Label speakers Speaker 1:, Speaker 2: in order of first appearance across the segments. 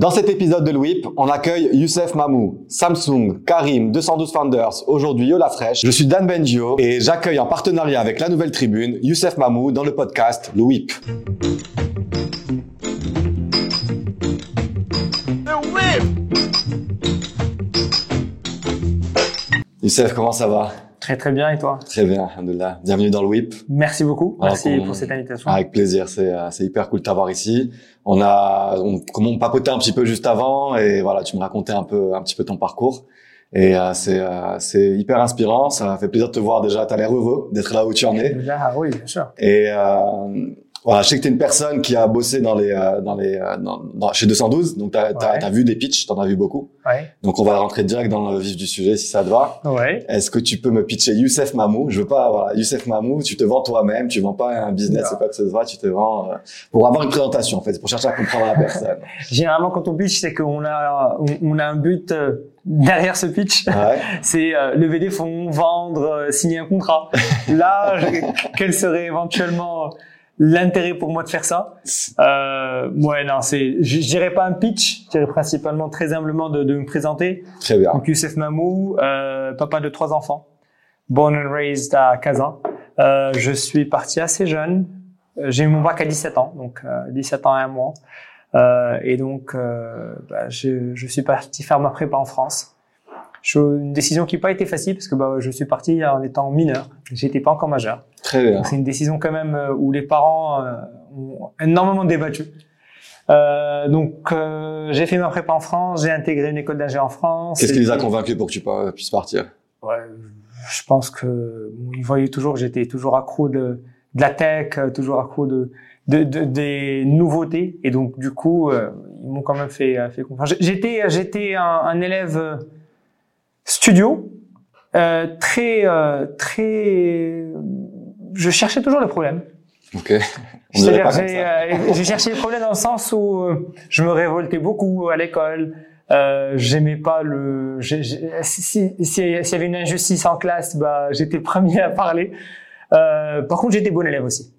Speaker 1: Dans cet épisode de Louip, on accueille Youssef Mamou, Samsung, Karim, 212 Founders, aujourd'hui Yola Fresh. Je suis Dan Benjio et j'accueille en partenariat avec la Nouvelle Tribune Youssef Mamou dans le podcast Louip. Youssef, comment ça va?
Speaker 2: Très très bien et toi
Speaker 1: Très bien, alhamdoulilah. Bienvenue dans le WIP.
Speaker 2: Merci beaucoup,
Speaker 1: Alors
Speaker 2: merci pour cette invitation.
Speaker 1: Avec plaisir, c'est euh, c'est hyper cool de t'avoir ici. On a on, comme on papotait un petit peu juste avant et voilà, tu me racontais un peu un petit peu ton parcours et euh, c'est euh, c'est hyper inspirant, ça fait plaisir de te voir déjà, tu as l'air heureux d'être là où tu en es
Speaker 2: ah oui, bien sûr.
Speaker 1: et euh, voilà, je sais que tu es une personne qui a bossé dans les euh, dans les euh, dans, dans- chez 212 donc tu as,
Speaker 2: Ouais.
Speaker 1: vu des pitchs, tu en as vu beaucoup.
Speaker 2: Ouais,
Speaker 1: Donc on va rentrer direct dans le vif du sujet si ça te va.
Speaker 2: ouais.
Speaker 1: Est-ce que tu peux me pitcher Youssef Mamou? Je veux pas, voilà, Youssef Mamou, tu te vends toi-même, tu vends pas un business, c'est pas que ce soit, tu te vends euh, pour avoir une présentation en fait, pour chercher à comprendre la personne.
Speaker 2: Généralement, quand on pitch, c'est qu'on a, on, on a un but euh, derrière ce pitch.
Speaker 1: Ouais.
Speaker 2: C'est euh, lever des fonds, vendre, euh, signer un contrat. Là, quel serait éventuellement l'intérêt pour moi de faire ça euh, Ouais, non, c'est, je dirais pas un pitch. Je dirais principalement très humblement de, de me présenter.
Speaker 1: Très bien.
Speaker 2: Donc Youssef Mamou, euh, papa de trois enfants, born and raised à Kazan. Euh, je suis parti assez jeune. Euh, J'ai eu mon bac à 17 ans, donc euh, 17 ans et un mois. Euh, et donc, euh, bah, je, je suis parti faire ma prépa en France. Je- une décision qui n'a pas été facile parce que bah, je suis parti en étant mineur. J'étais pas encore majeur.
Speaker 1: Très bien.
Speaker 2: C'est une décision quand même euh, où les parents euh, ont énormément débattu. Euh, donc euh, j'ai fait ma prépa en France, j'ai intégré une école d'ingé en France.
Speaker 1: Qu'est-ce qui les a convaincus pour que tu puisses partir?
Speaker 2: Ouais, je pense que bon, ils voyaient toujours que j'étais toujours accro de, de la tech, euh, toujours accro de, de, de- des nouveautés, et donc du coup ils m'ont quand même fait, fait confiance. J'étais j'étais un, un élève studio, euh, très euh, très. Je cherchais toujours le problème.
Speaker 1: Ok.
Speaker 2: C'est-à-dire, j'ai, euh, j'ai cherché le problème dans le sens où euh, je me révoltais beaucoup à l'école. Euh, j'aimais pas le. j'ai- j'ai- si si- si- s'il y avait une injustice en classe, bah j'étais le premier à parler. Euh, par contre, j'étais bon élève aussi.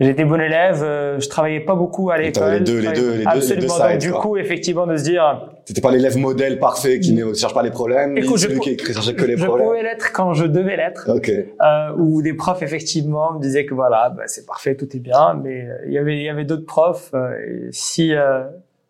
Speaker 2: J'étais bon élève. euh, je travaillais pas beaucoup à l'école.
Speaker 1: les deux- les deux- les deux-
Speaker 2: travaillais-
Speaker 1: les deux
Speaker 2: Absolument. Donc, du
Speaker 1: quoi.
Speaker 2: coup, effectivement, de se dire,
Speaker 1: T'étais pas l'élève modèle parfait qui ne cherche pas les problèmes,
Speaker 2: Écoute, je
Speaker 1: celui qui cherchait que les
Speaker 2: je
Speaker 1: problèmes.
Speaker 2: pouvais l'être quand je devais l'être.
Speaker 1: Ok.
Speaker 2: euh, où des profs effectivement me disaient que voilà, bah, c'est parfait, tout est bien, mais euh, il y avait il y avait d'autres profs. euh, si euh,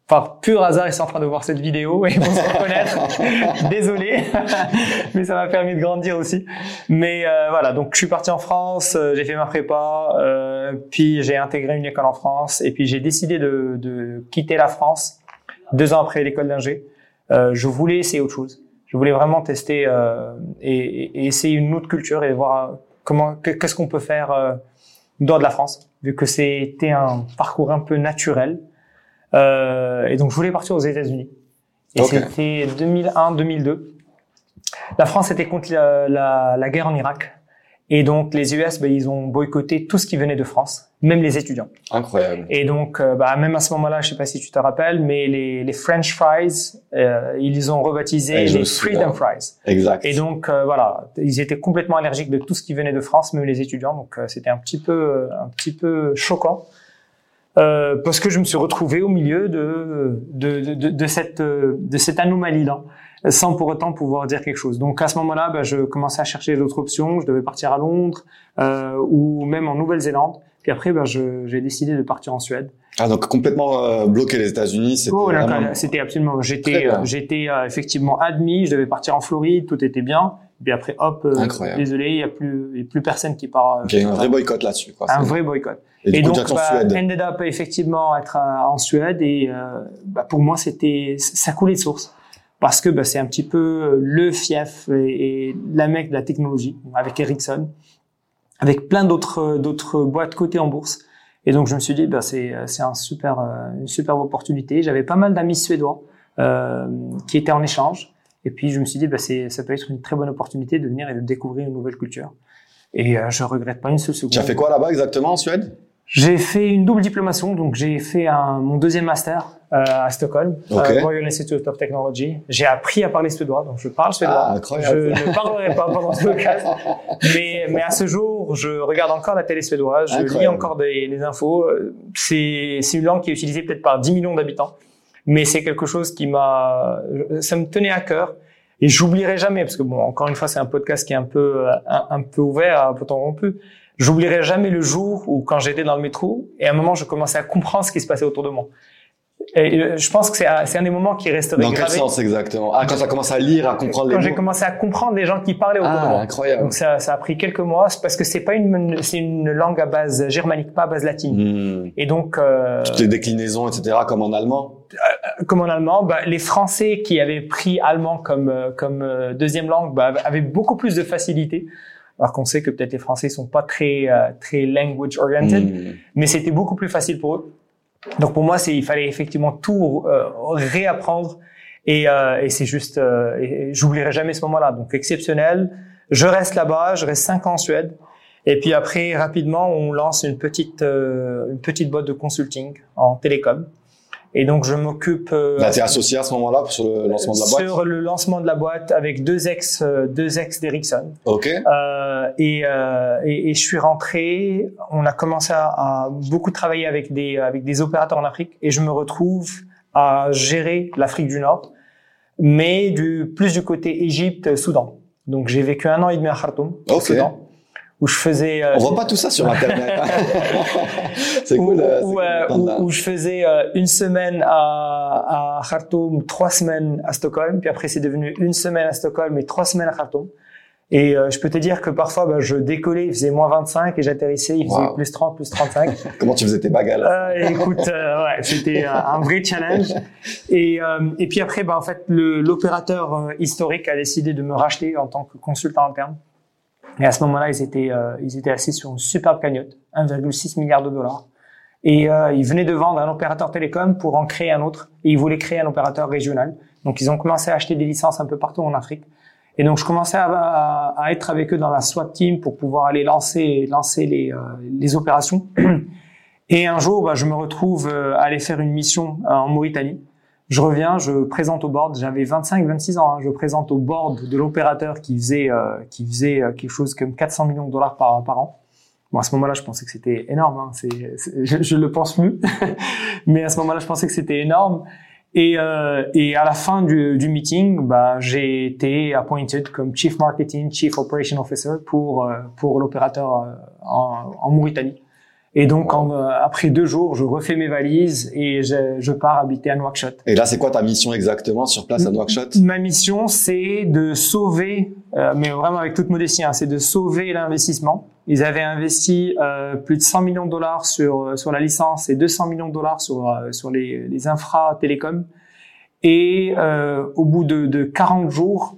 Speaker 2: par pur hasard ils sont en train de voir cette vidéo et ils vont se reconnaître, désolé, mais ça m'a permis de grandir aussi. Mais euh, voilà, donc je suis parti en France, euh, j'ai fait ma prépa, euh, puis j'ai intégré une école en France, et puis j'ai décidé de, de quitter la France deux ans après l'école d'ingé. Euh, je voulais essayer autre chose. Je voulais vraiment tester euh, et, et- essayer une autre culture et voir euh, comment que- qu'est-ce qu'on peut faire euh, dehors de la France, vu que c'était un parcours un peu naturel. Euh, et donc je voulais partir aux États-Unis. Et c'était 2001-2002. La France était contre la, la- la guerre en Irak. Et donc les US, ben, ils ont boycotté tout ce qui venait de France, même les étudiants.
Speaker 1: Incroyable.
Speaker 2: Et donc, euh, bah, même à ce moment-là, je sais pas si tu te rappelles, mais les, les French fries, euh, ils ont rebaptisé
Speaker 1: me
Speaker 2: les. Freedom Fries.
Speaker 1: Exact.
Speaker 2: Et donc, euh, voilà, ils étaient complètement allergiques de tout ce qui venait de France, même les étudiants. Donc, euh, c'était un petit peu, euh, un petit peu choquant. Euh, parce que je me suis retrouvé au milieu de, de, de, de, de cette, de cette anomalie-là, sans pour autant pouvoir dire quelque chose. Donc à ce moment-là, bah, je commençais à chercher d'autres options. Je devais partir à Londres euh, ou même en Nouvelle-Zélande. Puis après, bah, j'ai décidé de partir en Suède.
Speaker 1: Ah donc complètement euh, bloqué les États-Unis, c'était
Speaker 2: Oh, c'était absolument. J'étais, euh, j'étais euh, effectivement admis. Je devais partir en Floride, tout était bien. Puis après, hop, euh, désolé, il y a plus, y a plus personne qui part. euh,
Speaker 1: Donc, il y a eu un vrai boycott là-dessus.
Speaker 2: Un vrai boycott.
Speaker 1: Et
Speaker 2: Et
Speaker 1: coup,
Speaker 2: donc, bah,
Speaker 1: Suède.
Speaker 2: ended up effectivement être euh, en Suède et euh, bah, pour moi c'était ça coulait de source parce que bah, c'est un petit peu le fief et, et la mecque de la technologie avec Ericsson, avec plein d'autres d'autres boîtes cotées en bourse. Et donc je me suis dit bah c'est c'est un super euh, une superbe opportunité. J'avais pas mal d'amis suédois euh, qui étaient en échange et puis je me suis dit bah c'est ça peut être une très bonne opportunité de venir et de découvrir une nouvelle culture. Et euh, je regrette pas une seule seconde.
Speaker 1: Tu as fait quoi là-bas exactement en Suède?
Speaker 2: J'ai fait une double diplomation, donc j'ai fait un, mon deuxième master euh, à Stockholm, euh, Royal Institute of Technology. J'ai appris à parler suédois, donc je parle suédois.
Speaker 1: Ah, incroyable.
Speaker 2: Je ne parlerai pas pendant ce podcast, mais, mais à ce jour, je regarde encore la télé suédoise, je lis encore des, des infos. Euh, C'est c'est une langue qui est utilisée peut-être par 10 millions d'habitants, mais c'est quelque chose qui m'a, ça me tenait à cœur. Et j'oublierai jamais, parce que bon, encore une fois, c'est un podcast qui est un peu, un, un peu ouvert, un peu rompu. J'oublierai jamais le jour où, quand j'étais dans le métro, et à un moment, je commençais à comprendre ce qui se passait autour de moi. Et euh, je pense que c'est un, un des moments qui resterait
Speaker 1: Dans
Speaker 2: gravé.
Speaker 1: quel sens exactement? Ah, quand tu as commencé à lire, à comprendre
Speaker 2: Quand
Speaker 1: les
Speaker 2: j'ai
Speaker 1: mots.
Speaker 2: commencé à comprendre les gens qui parlaient autour de
Speaker 1: Ah,
Speaker 2: moi.
Speaker 1: incroyable.
Speaker 2: Donc ça, ça a pris quelques mois, parce que c'est pas une, c'est une langue à base germanique, pas à base latine.
Speaker 1: Hmm.
Speaker 2: Et donc, euh,
Speaker 1: Toutes les déclinaisons, etc., comme en allemand?
Speaker 2: comme en allemand, bah, les Français qui avaient pris allemand comme euh, comme euh, deuxième langue bah, avaient beaucoup plus de facilité. Alors qu'on sait que peut-être les Français sont pas très euh, très language oriented,
Speaker 1: Hmm.
Speaker 2: mais c'était beaucoup plus facile pour eux. Donc pour moi, c'est il fallait effectivement tout euh, réapprendre et, euh, et c'est juste, euh, j'oublierai jamais ce moment-là. Donc exceptionnel. Je reste là-bas, je reste cinq ans en Suède. Et puis après, rapidement, on lance une petite euh, une petite boîte de consulting en télécom. Et donc je m'occupe euh,
Speaker 1: Là, t'es associé à ce moment-là sur le lancement de la boîte.
Speaker 2: sur le lancement de la boîte avec deux ex euh, deux ex d'Ericsson.
Speaker 1: Ok.
Speaker 2: Euh, et, euh, et, et je suis rentré. On a commencé à, à beaucoup travailler avec des avec des opérateurs en Afrique et je me retrouve à gérer l'Afrique du Nord, mais du plus du côté Égypte, Soudan. Donc j'ai vécu un an et demi à Khartoum, au
Speaker 1: Ok.
Speaker 2: Soudan, où je faisais. euh,
Speaker 1: On voit pas tout ça sur Internet. c'est cool. euh,
Speaker 2: où,
Speaker 1: cool
Speaker 2: euh,
Speaker 1: d'entendre
Speaker 2: où- où je faisais euh, une semaine à, à Khartoum, trois semaines à Stockholm, puis après c'est devenu une semaine à Stockholm et trois semaines à Khartoum. Et euh, je peux te dire que parfois, bah, je décollais, il faisait moins 25 et j'atterrissais, il faisait
Speaker 1: Wow.
Speaker 2: plus 30, plus 35.
Speaker 1: Comment tu faisais tes bagages
Speaker 2: Euh, écoute, euh, ouais, c'était euh, un vrai challenge. Et, euh, et puis après, bah, en fait, le- l'opérateur euh, historique a décidé de me racheter en tant que consultant interne. Et à ce moment-là, ils étaient, euh, ils étaient assis sur une superbe cagnotte, 1,6 milliard de dollars. Et euh, ils venaient de vendre un opérateur télécom pour en créer un autre. Et ils voulaient créer un opérateur régional. Donc ils ont commencé à acheter des licences un peu partout en Afrique. Et donc je commençais à, à- à être avec eux dans la SWAT team pour pouvoir aller lancer, lancer les, euh, les opérations. Et un jour, bah, je me retrouve euh, à aller faire une mission euh, en Mauritanie. Je reviens, je présente au board. J'avais 25-26 ans. hein, je présente au board de l'opérateur qui faisait euh, qui faisait euh, quelque chose comme 400 millions de dollars par an. Bon, à ce moment-là, je pensais que c'était énorme. Hein. Je, je le pense plus, mais à ce moment-là, je pensais que c'était énorme. Et, euh, et à la fin du, du meeting, bah, j'ai été appointed comme Chief Marketing, Chief Operation Officer pour euh, pour l'opérateur euh, en, en Mauritanie. Et donc, en, euh, après deux jours, je refais mes valises et je, je pars habiter à Nouakchott.
Speaker 1: Et là, c'est quoi ta mission exactement sur place à Nouakchott?
Speaker 2: Ma mission, c'est de sauver, euh, mais vraiment avec toute modestie, hein, c'est de sauver l'investissement. Ils avaient investi euh, plus de 100 millions de dollars sur sur la licence et 200 millions de dollars sur sur les, les infra télécoms. Et au bout de, de 40 jours,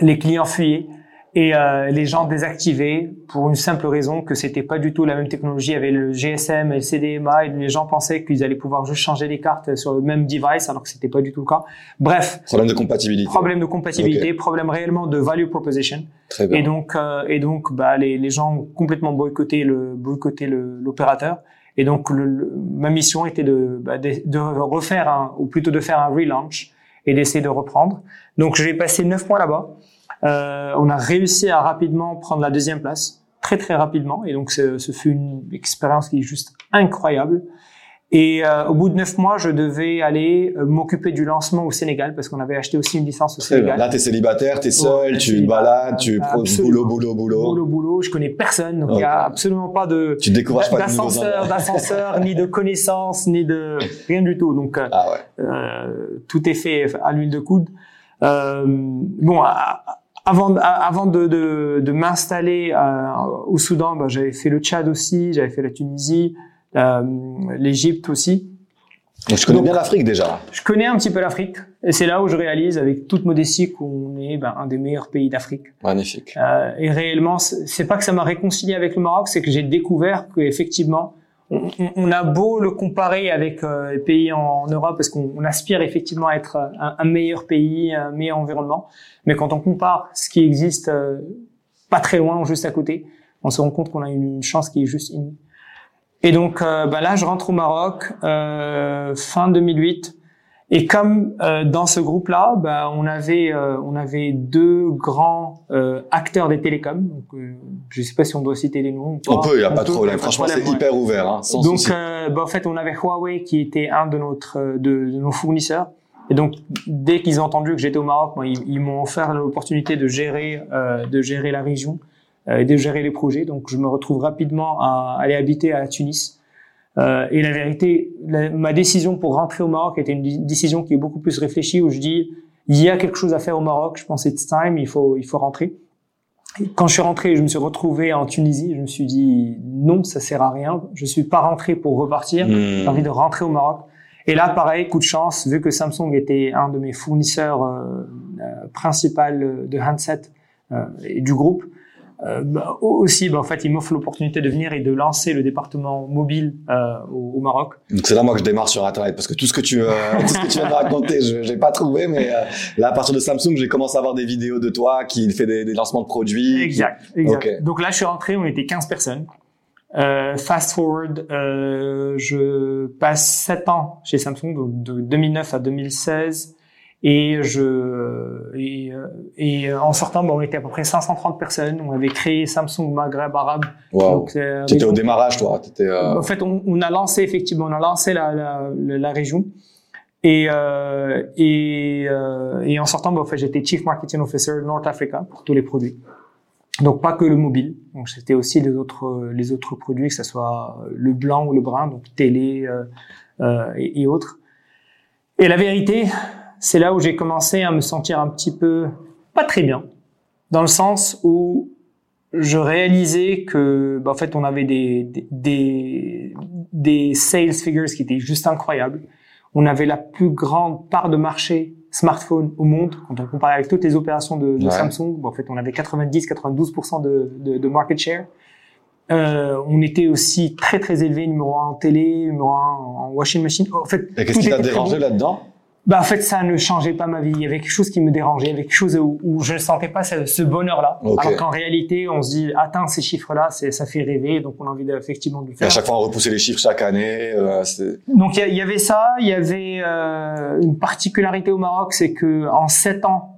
Speaker 2: les clients fuyaient et euh, les gens désactivaient pour une simple raison que c'était pas du tout la même technologie. Il y avait le GSM et le CDMA et les gens pensaient qu'ils allaient pouvoir juste changer les cartes sur le même device alors que c'était pas du tout le cas. Bref,
Speaker 1: Problème de compatibilité.
Speaker 2: problème de compatibilité, problème réellement de value proposition.
Speaker 1: Très bien.
Speaker 2: Et donc, euh, et donc, bah, les, les gens ont complètement boycotté le boycotté l'opérateur. Et donc, le, le- ma mission était de, bah, de, de refaire un, ou plutôt de faire un relaunch et d'essayer de reprendre. Donc, j'ai passé neuf mois là-bas. Euh, on a réussi à rapidement prendre la deuxième place, très très rapidement. Et donc, ce, ce fut une expérience qui est juste incroyable. Et euh, au bout de neuf mois, je devais aller euh, m'occuper du lancement au Sénégal parce qu'on avait acheté aussi une licence au. Sénégal.
Speaker 1: Là, t'es célibataire, t'es seul,
Speaker 2: Ouais,
Speaker 1: tu te balades, tu
Speaker 2: Absolument.
Speaker 1: boulot, boulot, boulot.
Speaker 2: boulot boulot, je connais personne, donc il y a
Speaker 1: Ok.
Speaker 2: absolument pas de
Speaker 1: Tu décourages pas
Speaker 2: d'ascenseur, d'ascenseur, ni de connaissances, ni de rien du tout. Donc euh,
Speaker 1: Ah ouais.
Speaker 2: euh, tout est fait à l'huile de coude. Euh, bon, à- avant, avant de, de, de m'installer euh, au Soudan, bah, j'avais fait le Tchad aussi, j'avais fait la Tunisie, euh, l'Égypte aussi.
Speaker 1: Donc, je connais
Speaker 2: Donc-
Speaker 1: bien l'Afrique déjà.
Speaker 2: Je connais un petit peu l'Afrique, et c'est là où je réalise, avec toute modestie, qu'on est ben, un des meilleurs pays d'Afrique.
Speaker 1: Magnifique.
Speaker 2: Euh, et réellement, c'est c'est pas que ça m'a réconcilié avec le Maroc, c'est que j'ai découvert qu'effectivement, on, on- a beau le comparer avec euh, les pays en, Europe, parce qu'on on aspire effectivement à être un, un meilleur pays, un meilleur environnement, mais quand on compare ce qui existe euh, pas très loin, juste à côté, on se rend compte qu'on a une, chance qui est juste inouïe. Et donc euh, bah là, je rentre au Maroc euh, fin 2008. Et comme euh, dans ce groupe-là, bah, on avait euh, on avait deux grands euh, acteurs des télécoms. Donc, euh, je ne sais pas si on doit citer les noms.
Speaker 1: On peut, il n'y a pas de problème. Franchement, c'est hyper ouvert, hein, sans
Speaker 2: Donc,
Speaker 1: souci.
Speaker 2: bah, en fait, on avait Huawei qui était un de notre de, de nos fournisseurs. Et donc, dès qu'ils ont entendu que j'étais au Maroc, moi, ils, ils m'ont offert l'opportunité de gérer de gérer la région et de gérer les projets. Donc, je me retrouve rapidement à aller habiter à Tunis. Euh, et la vérité, la, ma décision pour rentrer au Maroc était une décision qui est beaucoup plus réfléchie où je dis il y a quelque chose à faire au Maroc. Je pense it's time, il faut il faut rentrer. Et quand je suis rentré, je me suis retrouvé en Tunisie. Je me suis dit non, ça sert à rien. Je suis pas rentré pour repartir.
Speaker 1: Hmm.
Speaker 2: J'ai envie de rentrer au Maroc. Et là, pareil, coup de chance, vu que Samsung était un de mes fournisseurs euh, euh, principaux de handset euh, et du groupe, euh, bah, aussi, bah, en fait, il m'offre l'opportunité de venir et de lancer le département mobile euh, au, au, Maroc.
Speaker 1: Donc c'est là moi que je démarre sur Internet parce que tout ce que tu euh, tout ce que tu viens de raconter, je n'ai pas trouvé, mais euh, là à partir de Samsung, j'ai commencé à voir des vidéos de toi qui fait des, des lancements de produits.
Speaker 2: Exact. exact.
Speaker 1: Okay.
Speaker 2: Donc là, je suis rentré, on était 15 personnes. Euh, fast forward, euh, je passe 7 ans chez Samsung, donc de 2009 à 2016. Et je et, et en sortant, bon, on était à peu près 530 personnes. On avait créé Samsung Maghreb Arabe.
Speaker 1: Wow. Euh, tu étais au démarrage, toi. Étais, euh...
Speaker 2: En fait, on, on, a lancé effectivement, on a lancé la, la, la, la région. Et euh, et, euh, et en sortant, bon, en fait, j'étais Chief Marketing Officer North Africa pour tous les produits. Donc pas que le mobile. Donc c'était aussi les autres les autres produits, que ce soit le blanc ou le brun, donc télé euh, et, et autres. Et la vérité, c'est là où j'ai commencé à me sentir un petit peu pas très bien, dans le sens où je réalisais que, bah, en fait, on avait des, des, des sales figures qui étaient juste incroyables. On avait la plus grande part de marché smartphone au monde quand on comparait avec toutes les opérations de, de ouais. Samsung. Bah, en fait, on avait 90-92% de, de, de, market share. Euh, on était aussi très très élevé, numéro un en télé, numéro un en washing machine. En fait,
Speaker 1: Et qu'est-ce qui t'a dérangé là-dedans?
Speaker 2: Bah en fait ça ne changeait pas ma vie. Il y avait quelque chose qui me dérangeait, il y avait quelque chose où, où je ne sentais pas ce, ce bonheur-là. Okay. Alors qu'en réalité, on se dit atteins ces chiffres-là, ça fait rêver, donc on a envie effectivement de le faire.
Speaker 1: Et à chaque fois, on repoussait les chiffres chaque année. Euh,
Speaker 2: donc il y, y, avait ça, il y avait euh, une particularité au Maroc, c'est que en sept ans,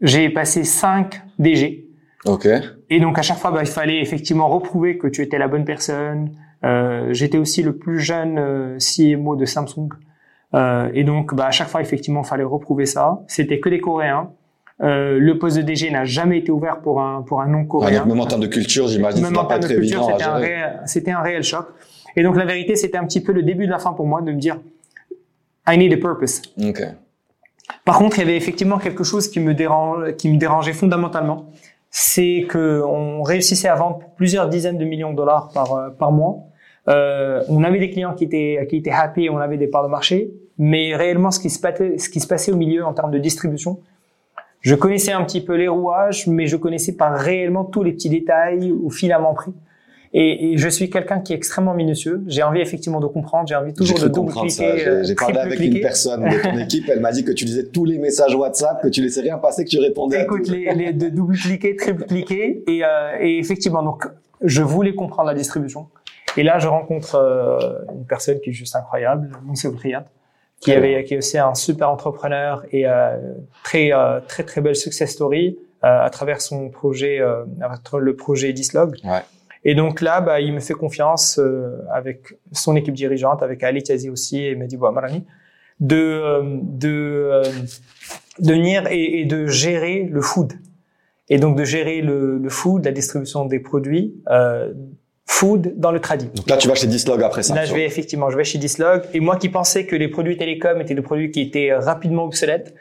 Speaker 2: j'ai passé cinq DG.
Speaker 1: Ok.
Speaker 2: Et donc à chaque fois, bah, il fallait effectivement reprouver que tu étais la bonne personne. Euh, J'étais aussi le plus jeune euh, CMO de Samsung. Euh, et donc, bah, à chaque fois, effectivement, il fallait reprouver ça. C'était que des Coréens. Euh, le poste de DG n'a jamais été ouvert pour un pour un non coréen.
Speaker 1: Ah, même en termes de culture, j'imagine.
Speaker 2: Même en termes de culture, c'était un réel, c'était un réel choc. Et donc, la vérité, c'était un petit peu le début de la fin pour moi de me dire, I need a purpose.
Speaker 1: Okay.
Speaker 2: Par contre, il y avait effectivement quelque chose qui me dérange, qui me dérangeait fondamentalement, c'est que on réussissait à vendre plusieurs dizaines de millions de dollars par par mois. Euh, on avait des clients qui étaient qui étaient happy, et on avait des parts de marché, mais réellement ce qui se passait, ce qui se passait au milieu en termes de distribution, je connaissais un petit peu les rouages, mais je connaissais pas réellement tous les petits détails ou filaments pris. Et, et je suis quelqu'un qui est extrêmement minutieux. J'ai envie effectivement de comprendre. J'ai envie toujours de double cliquer.
Speaker 1: J'ai parlé avec cliquer. une personne de ton équipe. Elle m'a dit que tu lisais tous les messages WhatsApp, que tu laissais rien passer, que tu répondais.
Speaker 2: Écoute,
Speaker 1: à
Speaker 2: les, les de double cliquer, triple cliquer, et, euh, et effectivement, donc je voulais comprendre la distribution. Et là, je rencontre euh, une personne qui est juste incroyable, Moussa Briat, qui avait, qui est aussi un super entrepreneur et euh, très, euh, très, très belle success story euh, à travers son projet, euh, le projet Dislog.
Speaker 1: Ouais.
Speaker 2: Et donc là, bah, il me fait confiance euh, avec son équipe dirigeante, avec Ali Tiazi aussi, et il m'a dit, bon, Marani, de, de, de venir et, et de gérer le food. Et donc de gérer le, le food, la distribution des produits, euh, food dans le trading.
Speaker 1: Donc là, tu vas chez Dislog après ça.
Speaker 2: Là, je vais effectivement, je vais chez Dislog. Et moi qui pensais que les produits télécoms étaient des produits qui étaient rapidement obsolètes,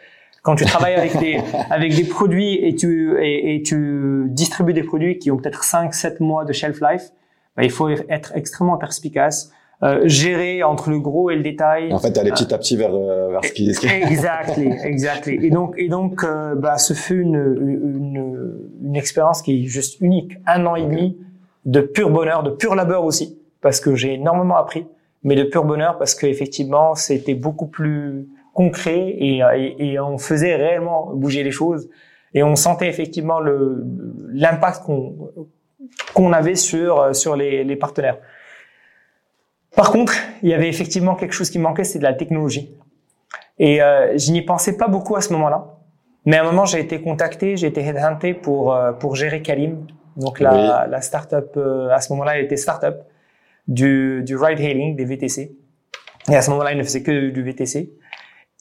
Speaker 2: quand tu travailles avec des avec des produits et tu et, et tu distribues des produits qui ont peut-être 5 7 mois de shelf life, bah, il faut être extrêmement perspicace. Euh, gérer entre le gros et le détail.
Speaker 1: En fait, aller petit à petit vers, euh, vers ce qui est.
Speaker 2: Exactly, exactly. Et donc, et donc, euh, bah, ce fut une, une, une expérience qui est juste unique. Un an et demi de pur bonheur, de pur labeur aussi, parce que j'ai énormément appris, mais de pur bonheur parce que effectivement, c'était beaucoup plus concret et, et, et, on faisait réellement bouger les choses et on sentait effectivement l'impact qu'on qu'on avait sur sur les, les partenaires. Par contre, il y avait effectivement quelque chose qui manquait, c'est de la technologie. Et euh, je n'y pensais pas beaucoup à ce moment-là. Mais à un moment, j'ai été contacté, j'ai été headhunté pour euh, pour gérer Kalim, donc la, la startup. Euh, à ce moment-là, elle était startup du du ride hailing des VTC. Et à ce moment-là, il ne faisait que du VTC.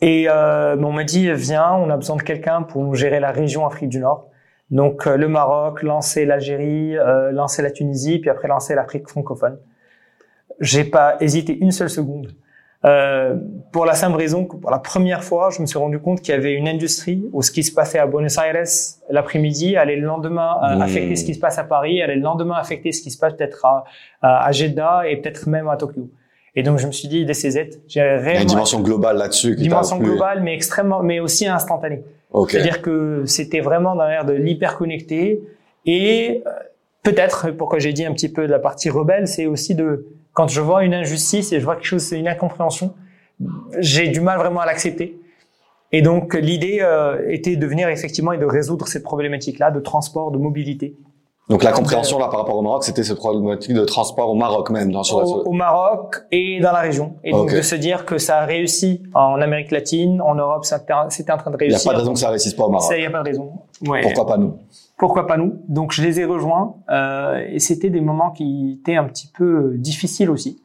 Speaker 2: Et euh, on m'a dit viens, on a besoin de quelqu'un pour gérer la région Afrique du Nord. Donc euh, le Maroc, lancer l'Algérie, euh, lancer la Tunisie, puis après lancer l'Afrique francophone. J'ai pas hésité une seule seconde. Euh, pour la simple raison que pour la première fois, je me suis rendu compte qu'il y avait une industrie où ce qui se passait à Buenos Aires l'après-midi allait le lendemain euh,
Speaker 1: Mmh.
Speaker 2: affecter ce qui se passe à Paris, allait le lendemain affecter ce qui se passe peut-être à, à, à Jeddah et peut-être même à Tokyo. Et donc je me suis dit, DCZ, j'ai
Speaker 1: Il y a
Speaker 2: réellement
Speaker 1: une dimension globale là-dessus.
Speaker 2: dimension globale, mais extrêmement, mais aussi instantanée.
Speaker 1: Ok.
Speaker 2: C'est-à-dire que c'était vraiment dans l'air de l'hyper connecté et euh, peut-être pourquoi j'ai dit un petit peu de la partie rebelle, c'est aussi de quand je vois une injustice et je vois quelque chose, c'est une incompréhension, j'ai du mal vraiment à l'accepter. Et donc l'idée euh, était de venir effectivement et de résoudre cette problématique-là de transport, de mobilité
Speaker 1: Donc la compréhension là par rapport au Maroc, c'était cette problématique de transport au Maroc même. Dans, sur la-
Speaker 2: au, au Maroc et dans la région. Et donc de se dire que ça a réussi en Amérique latine, en Europe, c'était en train de
Speaker 1: Il n'y a
Speaker 2: réussir.
Speaker 1: pas de raison que ça réussisse pas au Maroc.
Speaker 2: Ça, y a pas de raison. Ouais.
Speaker 1: Pourquoi pas nous?
Speaker 2: Pourquoi pas nous? Donc je les ai rejoints euh, et c'était des moments qui étaient un petit peu difficiles aussi,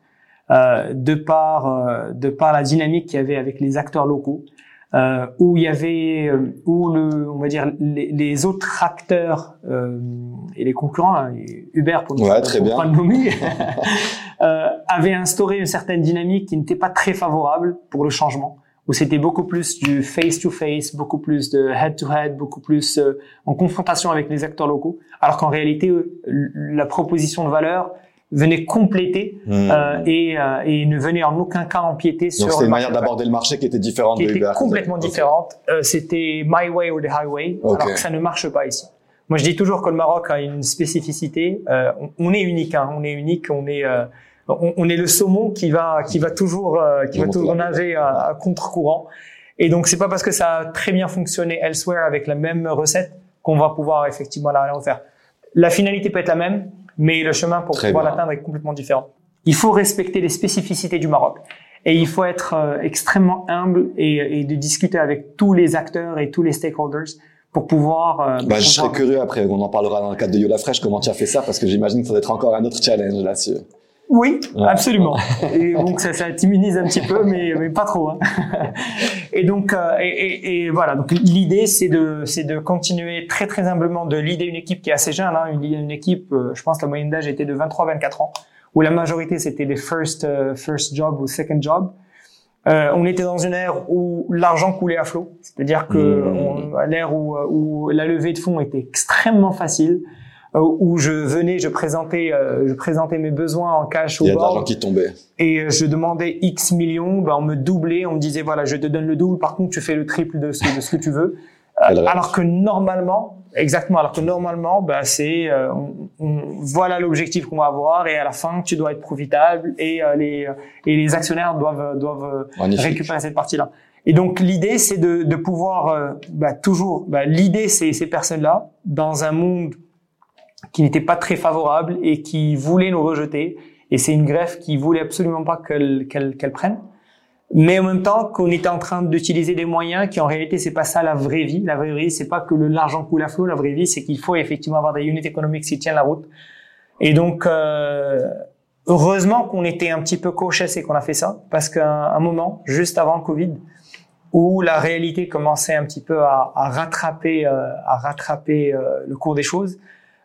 Speaker 2: euh, de par euh, de par la dynamique qu'il y avait avec les acteurs locaux, euh, où il y avait euh, où le on va dire les, les autres acteurs euh, et les concurrents, hein, Uber pour ne
Speaker 1: Ouais,
Speaker 2: pas, le nommer, euh, avaient instauré une certaine dynamique qui n'était pas très favorable pour le changement où c'était beaucoup plus du face-to-face, beaucoup plus de head-to-head, beaucoup plus euh, en confrontation avec les acteurs locaux, alors qu'en réalité, euh, la proposition de valeur venait compléter
Speaker 1: Hmm.
Speaker 2: euh, et, euh, et ne venait en aucun cas empiéter sur
Speaker 1: Donc c'était une manière d'aborder le marché qui était différente
Speaker 2: qui
Speaker 1: de
Speaker 2: était
Speaker 1: Uber.
Speaker 2: complètement
Speaker 1: Ok.
Speaker 2: différente. Euh, c'était my way or the highway,
Speaker 1: Ok.
Speaker 2: alors que ça ne marche pas ici. Moi, je dis toujours que le Maroc a une spécificité. Euh, on, on est unique, hein, on est unique, on est euh, on, on est le saumon qui va qui va toujours euh, qui va toujours nager à, à contre-courant. Et donc c'est pas parce que ça a très bien fonctionné elsewhere avec la même recette qu'on va pouvoir effectivement la refaire. La finalité peut être la même, mais le chemin pour
Speaker 1: Très
Speaker 2: pouvoir l'atteindre est complètement différent. Il faut respecter les spécificités du Maroc. Et il faut être euh, extrêmement humble et, et de discuter avec tous les acteurs et tous les stakeholders pour pouvoir. euh,
Speaker 1: Bah, je serais curieux après, on en parlera dans le cadre de Yola Fresh, comment tu as fait ça, parce que j'imagine que ça doit être encore un autre challenge là-dessus.
Speaker 2: Oui,
Speaker 1: Ouais.
Speaker 2: absolument. Et donc ça, ça t'immunise un petit peu, mais, mais pas trop. Hein. Et donc euh, et, et- et voilà. Donc l'idée c'est de c'est de continuer très très humblement de leader une équipe qui est assez jeune. Hein, une, une équipe, euh, je pense que la moyenne d'âge était de 23-24 ans, où la majorité c'était des first euh, first job ou second job. Euh, on était dans une ère où l'argent coulait à flot, c'est-à-dire que
Speaker 1: Mmh.
Speaker 2: l'ère où, où la levée de fonds était extrêmement facile, où je venais, je présentais, euh, je présentais mes besoins en cash au
Speaker 1: Il y a de
Speaker 2: board
Speaker 1: l'argent qui tombait.
Speaker 2: et euh, je demandais X millions, ben on me doublait, on me disait voilà, je te donne le double, par contre tu fais le triple de ce, de ce que tu veux. Euh, alors que normalement, exactement, alors que normalement, bah c'est euh, on, on- voilà l'objectif qu'on va avoir et à la fin tu dois être profitable et euh, les et les actionnaires doivent doivent euh,
Speaker 1: Magnifique.
Speaker 2: récupérer cette partie-là. Et donc l'idée c'est de, de pouvoir euh, bah, toujours bah, l'idée c'est ces personnes-là dans un monde qui n'était pas très favorable et qui voulait nous rejeter. Et c'est une greffe qui voulait absolument pas qu'elle qu'elle qu'elle prenne. Mais en même temps, qu'on était en train d'utiliser des moyens qui en réalité c'est pas ça la vraie vie. La vraie vie, c'est pas que l'argent coule à flot. La vraie vie, c'est qu'il faut effectivement avoir des unités économiques qui tiennent la route. Et donc, euh, heureusement qu'on était un petit peu cautious et qu'on a fait ça, parce qu'à un moment, juste avant le Covid, où la réalité commençait un petit peu à, à rattraper, euh, à rattraper euh, le cours des choses,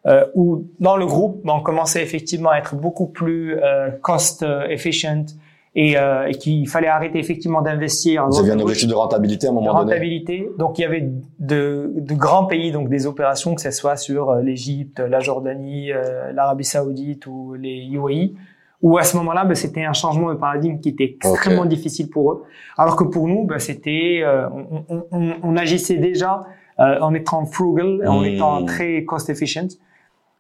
Speaker 2: euh, où dans le groupe, on commençait effectivement à être beaucoup plus euh, cost euh, efficient et, euh, et qu'il fallait arrêter effectivement d'investir.
Speaker 1: Vous aviez un objectif de rentabilité à un
Speaker 2: de
Speaker 1: moment donné.
Speaker 2: rentabilité. Donc il y avait de, de grands pays, donc des opérations, que ce soit sur euh, l'Égypte, la Jordanie, euh, l'Arabie Saoudite ou les UAE, où à ce moment-là, ben, c'était un changement de paradigme qui était extrêmement difficile pour eux. Alors que pour nous, ben, c'était, euh, on, on- on- on agissait déjà euh, en étant frugal, en
Speaker 1: Hmm.
Speaker 2: étant très cost efficient.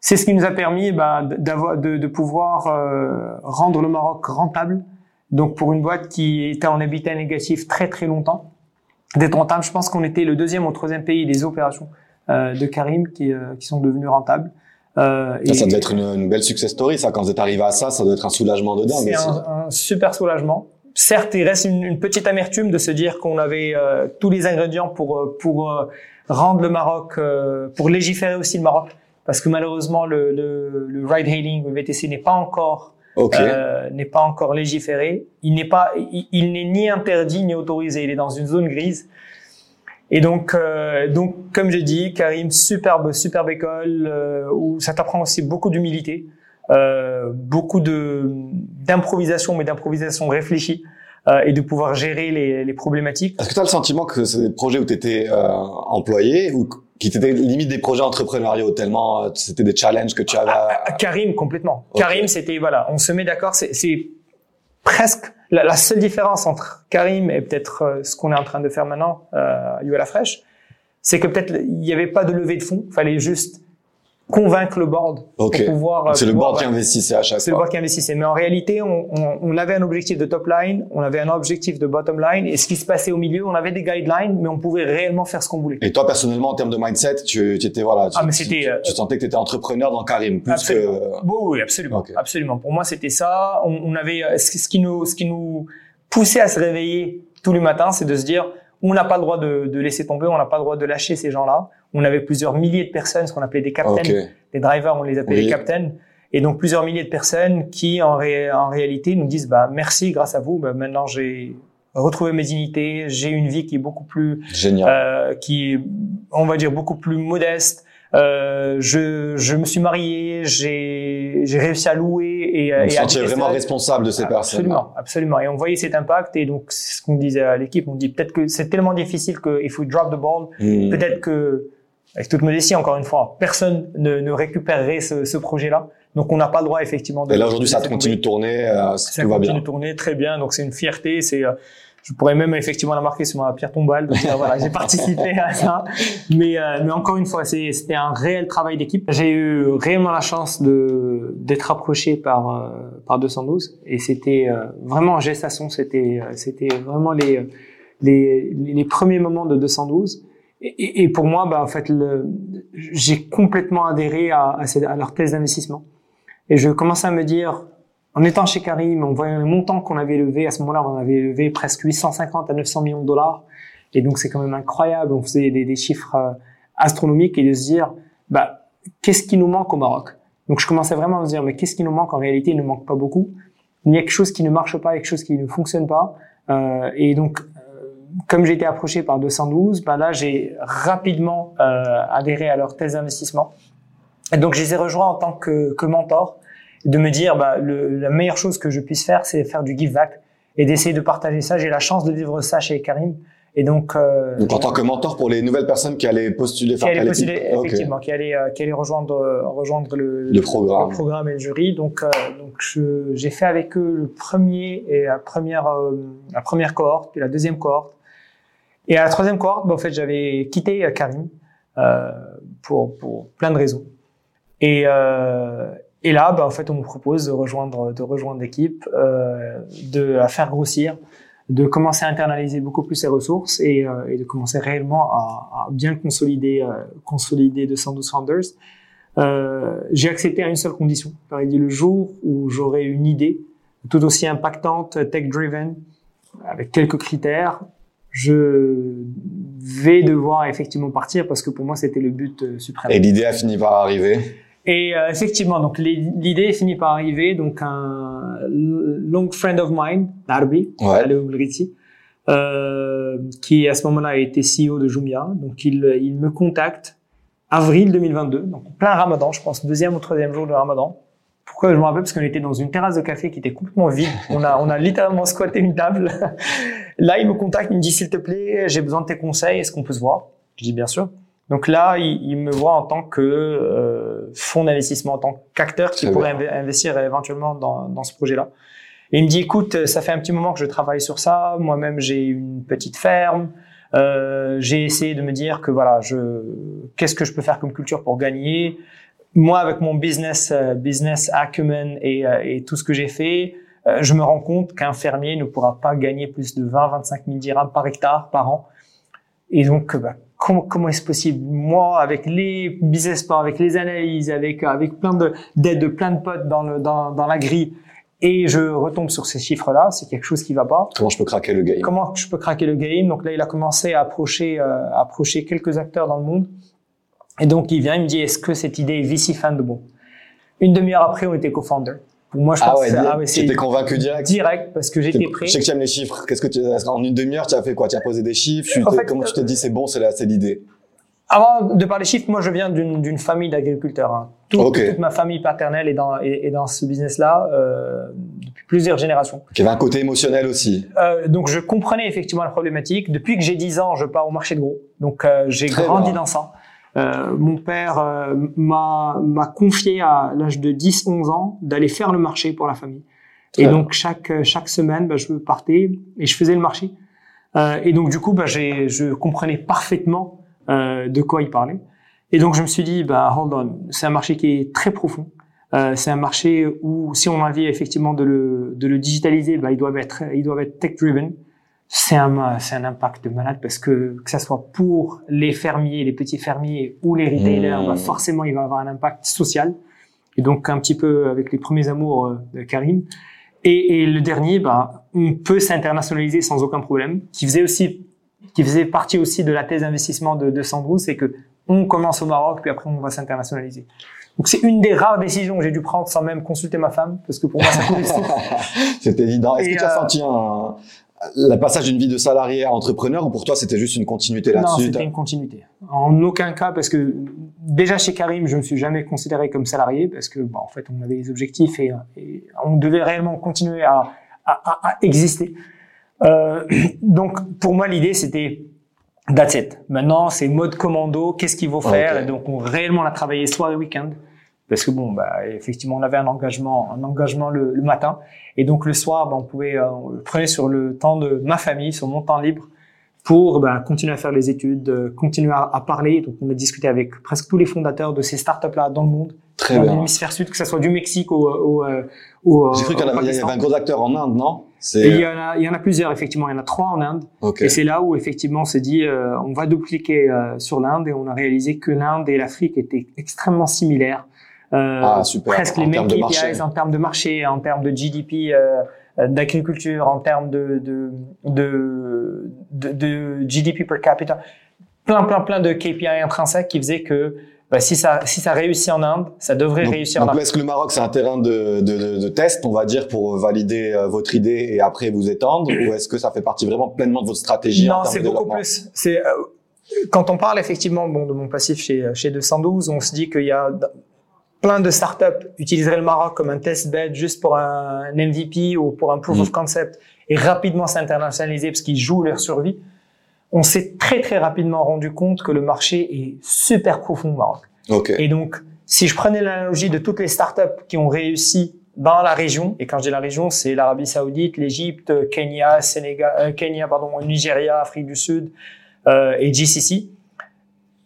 Speaker 2: C'est ce qui nous a permis d'avoir, de, de pouvoir euh, rendre le Maroc rentable. Donc pour une boîte qui était en habitat négatif très très longtemps, d'être rentable. Je pense qu'on était le deuxième ou troisième pays des opérations euh, de Karim qui, euh, qui sont devenues rentables. Euh,
Speaker 1: Ça, ça devait être une, une belle success story, ça. Quand vous êtes arrivé à ça, ça doit être un soulagement de dingue
Speaker 2: c'est un, un super soulagement. certes, il reste une, une, petite amertume de se dire qu'on avait euh, tous les ingrédients pour euh, pour euh, rendre le Maroc, pour légiférer aussi le Maroc, parce que malheureusement le, le, le ride hailing, le VTC n'est pas encore n'est pas encore légiféré. Il n'est pas, il, n'est ni interdit ni autorisé. Il est dans une zone grise. Et donc, donc comme je dis, Karim, superbe, superbe école où ça t'apprend aussi beaucoup d'humilité. Euh, beaucoup de d'improvisation, mais d'improvisation réfléchie. Euh, et de pouvoir gérer les, les problématiques.
Speaker 1: Est-ce que tu as le sentiment que c'est des projets où tu étais euh, employé ou qui étaient limite des projets entrepreneuriaux tellement euh, c'était des challenges que tu avais
Speaker 2: ah, ah, Karim complètement. Karim c'était voilà, on se met d'accord, c'est presque la, la, seule différence entre Karim et peut-être euh, ce qu'on est en train de faire maintenant euh, à la Fraîche, c'est que peut-être il n'y avait pas de levée de fonds, fallait juste convaincre le board
Speaker 1: pour pouvoir. Euh, c'est le board qui investissait à chaque fois.
Speaker 2: C'est le board qui investissait. Mais en réalité, on, on, on, avait un objectif de top line, on avait un objectif de bottom line, et ce qui se passait au milieu, on avait des guidelines, mais on pouvait réellement faire ce qu'on voulait.
Speaker 1: Et toi, personnellement, en termes de mindset, tu, tu étais voilà, tu, ah, mais c'était, tu, tu, sentais que tu étais entrepreneur dans Karim plus
Speaker 2: absolument. que. Oui, oui, absolument, absolument. Pour moi, c'était ça. On, on avait euh, ce qui nous, ce qui nous poussait à se réveiller tous les matins, c'est de se dire on n'a pas le droit de, de laisser tomber, on n'a pas le droit de lâcher ces gens-là. On avait plusieurs milliers de personnes, ce qu'on appelait des captains, des drivers, on les appelait les captains. Et donc plusieurs milliers de personnes qui en, en réalité nous disent bah merci grâce à vous bah, maintenant j'ai retrouvé mes dignités j'ai une vie qui est beaucoup plus
Speaker 1: génial euh,
Speaker 2: qui est on va dire beaucoup plus modeste euh, je, je me suis marié, j'ai, j'ai réussi à louer et,
Speaker 1: on et à vraiment responsable de ces personnes.
Speaker 2: Absolument, absolument. Et on voyait cet impact et donc ce qu'on disait à l'équipe. On dit peut-être que c'est tellement difficile qu'il faut drop the ball. Hmm. Peut-être que avec toute modestie, encore une fois, personne ne, ne récupérerait ce, ce projet-là. Donc on n'a pas le droit effectivement.
Speaker 1: De, et là aujourd'hui, ça continue de tourner, euh, ça tout va
Speaker 2: bien. continue de tourner très bien. Donc c'est une fierté. C'est euh, je pourrais même effectivement la marquer sur ma pierre tombale. Donc euh, voilà, j'ai participé à ça. Mais, euh, mais encore une fois, c'était un réel travail d'équipe. J'ai eu réellement la chance de d'être approché par euh, par 212 et c'était vraiment en gestation. C'était c'était vraiment les, les les premiers moments de 212. Et, et pour moi, bah en fait, j'ai complètement adhéré à, à, à leur thèse d'investissement. Et je commençais à me dire, en étant chez Karim, on voyait le montant qu'on avait levé. À ce moment-là, on avait levé presque 850 à 900 millions de dollars. Et donc, c'est quand même incroyable. On faisait des, des chiffres euh, astronomiques et de se dire, bah, qu'est-ce qui nous manque au Maroc? Donc, je commençais vraiment à se dire, mais qu'est-ce qui nous manque? En réalité, il ne manque pas beaucoup. Il y a quelque chose qui ne marche pas, quelque chose qui ne fonctionne pas. Euh, et donc, comme j'ai été approché par 212, bah là, j'ai rapidement euh, adhéré à leur thèse d'investissement. Et donc, je les ai rejoints en tant que, que mentor de me dire bah, le, la meilleure chose que je puisse faire, c'est faire du give back et d'essayer de partager ça. J'ai la chance de vivre ça chez Karim. Et donc, euh,
Speaker 1: donc en tant que mentor pour les nouvelles personnes qui allaient postuler,
Speaker 2: qui allaient postuler effectivement, qui allaient euh, qui allaient rejoindre euh, rejoindre le,
Speaker 1: le, programme,
Speaker 2: le programme et le jury. Donc euh, donc j'ai fait avec eux le premier et la première la première cohorte puis la deuxième cohorte. Et à la troisième cohorte, bah, en fait, j'avais quitté Karim pour pour plein de raisons. Et et là, bah, en fait, on me propose de rejoindre, de rejoindre l'équipe, euh, de la faire grossir, de commencer à internaliser beaucoup plus ses ressources et, euh, et de commencer réellement à, à bien consolider, euh, consolider 212 Founders. Euh, j'ai accepté à une seule condition. J'aurais dit le jour où j'aurai une idée tout aussi impactante, tech-driven, avec quelques critères, je vais devoir effectivement partir parce que pour moi c'était le but euh, suprême.
Speaker 1: Et l'idée a fini par arriver
Speaker 2: et euh, effectivement, donc l'idée finit par arriver. Donc un long friend of mine, Darbi, euh, qui à ce moment-là a été CEO de Jumia. Donc il, il me contacte avril 2022, donc plein Ramadan, je pense deuxième ou troisième jour de Ramadan. Pourquoi je me rappelle Parce qu'on était dans une terrasse de café qui était complètement vide. On a, on a littéralement squatté une table. Là, il me contacte, il me dit s'il te plaît, j'ai besoin de tes conseils, est-ce qu'on peut se voir? Je dis bien sûr. Donc là, il, me voit en tant que euh, fonds d'investissement, en tant qu'acteur qui pourrait investir éventuellement dans, dans ce projet-là. Et il me dit, écoute, ça fait un petit moment que je travaille sur ça. Moi-même, j'ai une petite ferme. Euh, j'ai essayé de me dire que voilà, je, qu'est-ce que je peux faire comme culture pour gagner? Moi, avec mon business, euh, business acumen et, euh, et, tout ce que j'ai fait, euh, je me rends compte qu'un fermier ne pourra pas gagner plus de 20-25 000 dirhams par hectare par an. Et donc, bah, comment, comment est-ce possible? Moi, avec les business plans, avec les analyses, avec avec plein de d'aides de plein de potes dans le dans, dans la grille, et je retombe sur ces chiffres-là, c'est quelque chose qui va pas.
Speaker 1: Comment je peux craquer le game?
Speaker 2: Comment je peux craquer le game? Donc là, il a commencé à approcher, euh, approcher quelques acteurs dans le monde. Et donc, il vient, il me dit, est-ce que cette idée est VC fundable Une demi-heure après, on était co-founder.
Speaker 1: Moi, je ah pense ouais, ah ouais, convaincu direct?
Speaker 2: Direct, parce que j'étais prêt.
Speaker 1: Je sais que tu aimes les chiffres. Qu'est-ce que tu, en une demi-heure, tu as fait quoi? Tu as posé des chiffres? comment tu te dis, c'est bon, c'est l'idée?
Speaker 2: Avant de parler chiffres, moi je viens d'une famille d'agriculteurs. Hein. Toute ma famille paternelle est dans, est, dans ce business-là euh, depuis plusieurs générations.
Speaker 1: Qui avait un côté émotionnel aussi.
Speaker 2: Euh, donc je comprenais effectivement la problématique. Depuis que j'ai 10 ans, je pars au marché de gros. Donc euh, j'ai grandi dans ça. Euh, mon père euh, m'a confié à l'âge de 10-11 ans d'aller faire le marché pour la famille. et donc chaque chaque semaine, bah, je partais et je faisais le marché. et donc du coup, bah, je comprenais parfaitement euh, de quoi il parlait. Et donc je me suis dit, bah hold on, c'est un marché qui est très profond. Euh, c'est un marché où si on a envie effectivement de le, de le digitaliser, bah, il doit être, il doit être tech driven. C'est un, c'est un impact de malade parce que que ça soit pour les fermiers, les petits fermiers ou les retailers, bah, mmh. forcément il va avoir un impact social. Et donc un petit peu avec les premiers amours euh, de Karim. Et, et le dernier, bah, on peut s'internationaliser sans aucun problème. Qui faisait aussi qui faisait partie aussi de la thèse d'investissement de, de Sandro, c'est que on commence au Maroc, puis après on va s'internationaliser. Donc c'est une des rares décisions que j'ai dû prendre sans même consulter ma femme, parce que pour moi ça coulait
Speaker 1: C'est évident. Est-ce que tu as euh, senti un, le passage d'une vie de salarié à entrepreneur ou pour toi c'était juste une continuité là-dessus
Speaker 2: Non, c'était une continuité. En aucun cas parce que déjà chez Karim, je me suis jamais considéré comme salarié parce que bon, en fait on avait des objectifs et, et on devait réellement continuer à, à, à exister. Euh, donc pour moi l'idée c'était that's it. Maintenant c'est mode commando, qu'est-ce qu'il faut faire? et Donc on réellement on a travaillé soir et week-end parce que bon bah effectivement on avait un engagement un engagement le, matin et donc le soir bah, on pouvait euh, on prenait sur le temps de ma famille sur mon temps libre pour bah, continuer à faire les études, euh, continuer à, à, parler. Donc, on a discuté avec presque tous les fondateurs de ces startups-là dans le monde,
Speaker 1: Très dans
Speaker 2: l'hémisphère sud, que ce soit du Mexique au... au, au
Speaker 1: J'ai cru qu'il y, avait un gros acteur en Inde, non?
Speaker 2: Il y, en a, il y en a plusieurs, effectivement. Il y en a trois en Inde. Et c'est là où, effectivement, on s'est dit, euh, on va dupliquer euh, sur l'Inde et on a réalisé que l'Inde et l'Afrique étaient extrêmement similaires.
Speaker 1: Euh, ah.
Speaker 2: Presque les mêmes KPIs en termes de marché, en termes de GDP euh, d'agriculture, en termes de, de, de, de, de GDP per capita. Plein, plein, plein de KPI intrinsèques qui faisaient que bah, si ça si ça réussit en Inde, ça devrait réussir
Speaker 1: en
Speaker 2: Inde.
Speaker 1: Est-ce que le Maroc c'est un terrain de, de, de, test, on va dire, pour valider euh, votre idée et après vous étendre, ou est-ce que ça fait partie vraiment pleinement de votre stratégie
Speaker 2: Non, c'est beaucoup plus. C'est euh, quand on parle effectivement bon de mon passif chez chez 212, on se dit qu'il y a plein de startups utiliseraient le Maroc comme un test bed juste pour un MVP ou pour un proof of mm. concept et rapidement s'internationaliser parce qu'ils jouent leur survie on s'est très très rapidement rendu compte que le marché est super profond au Maroc. Et donc, si je prenais l'analogie de toutes les startups qui ont réussi dans la région, et quand je dis la région, c'est l'Arabie Saoudite, l'Égypte, Kenya, Sénégal, euh, Kenya, pardon, Nigeria, Afrique du Sud euh, et GCC,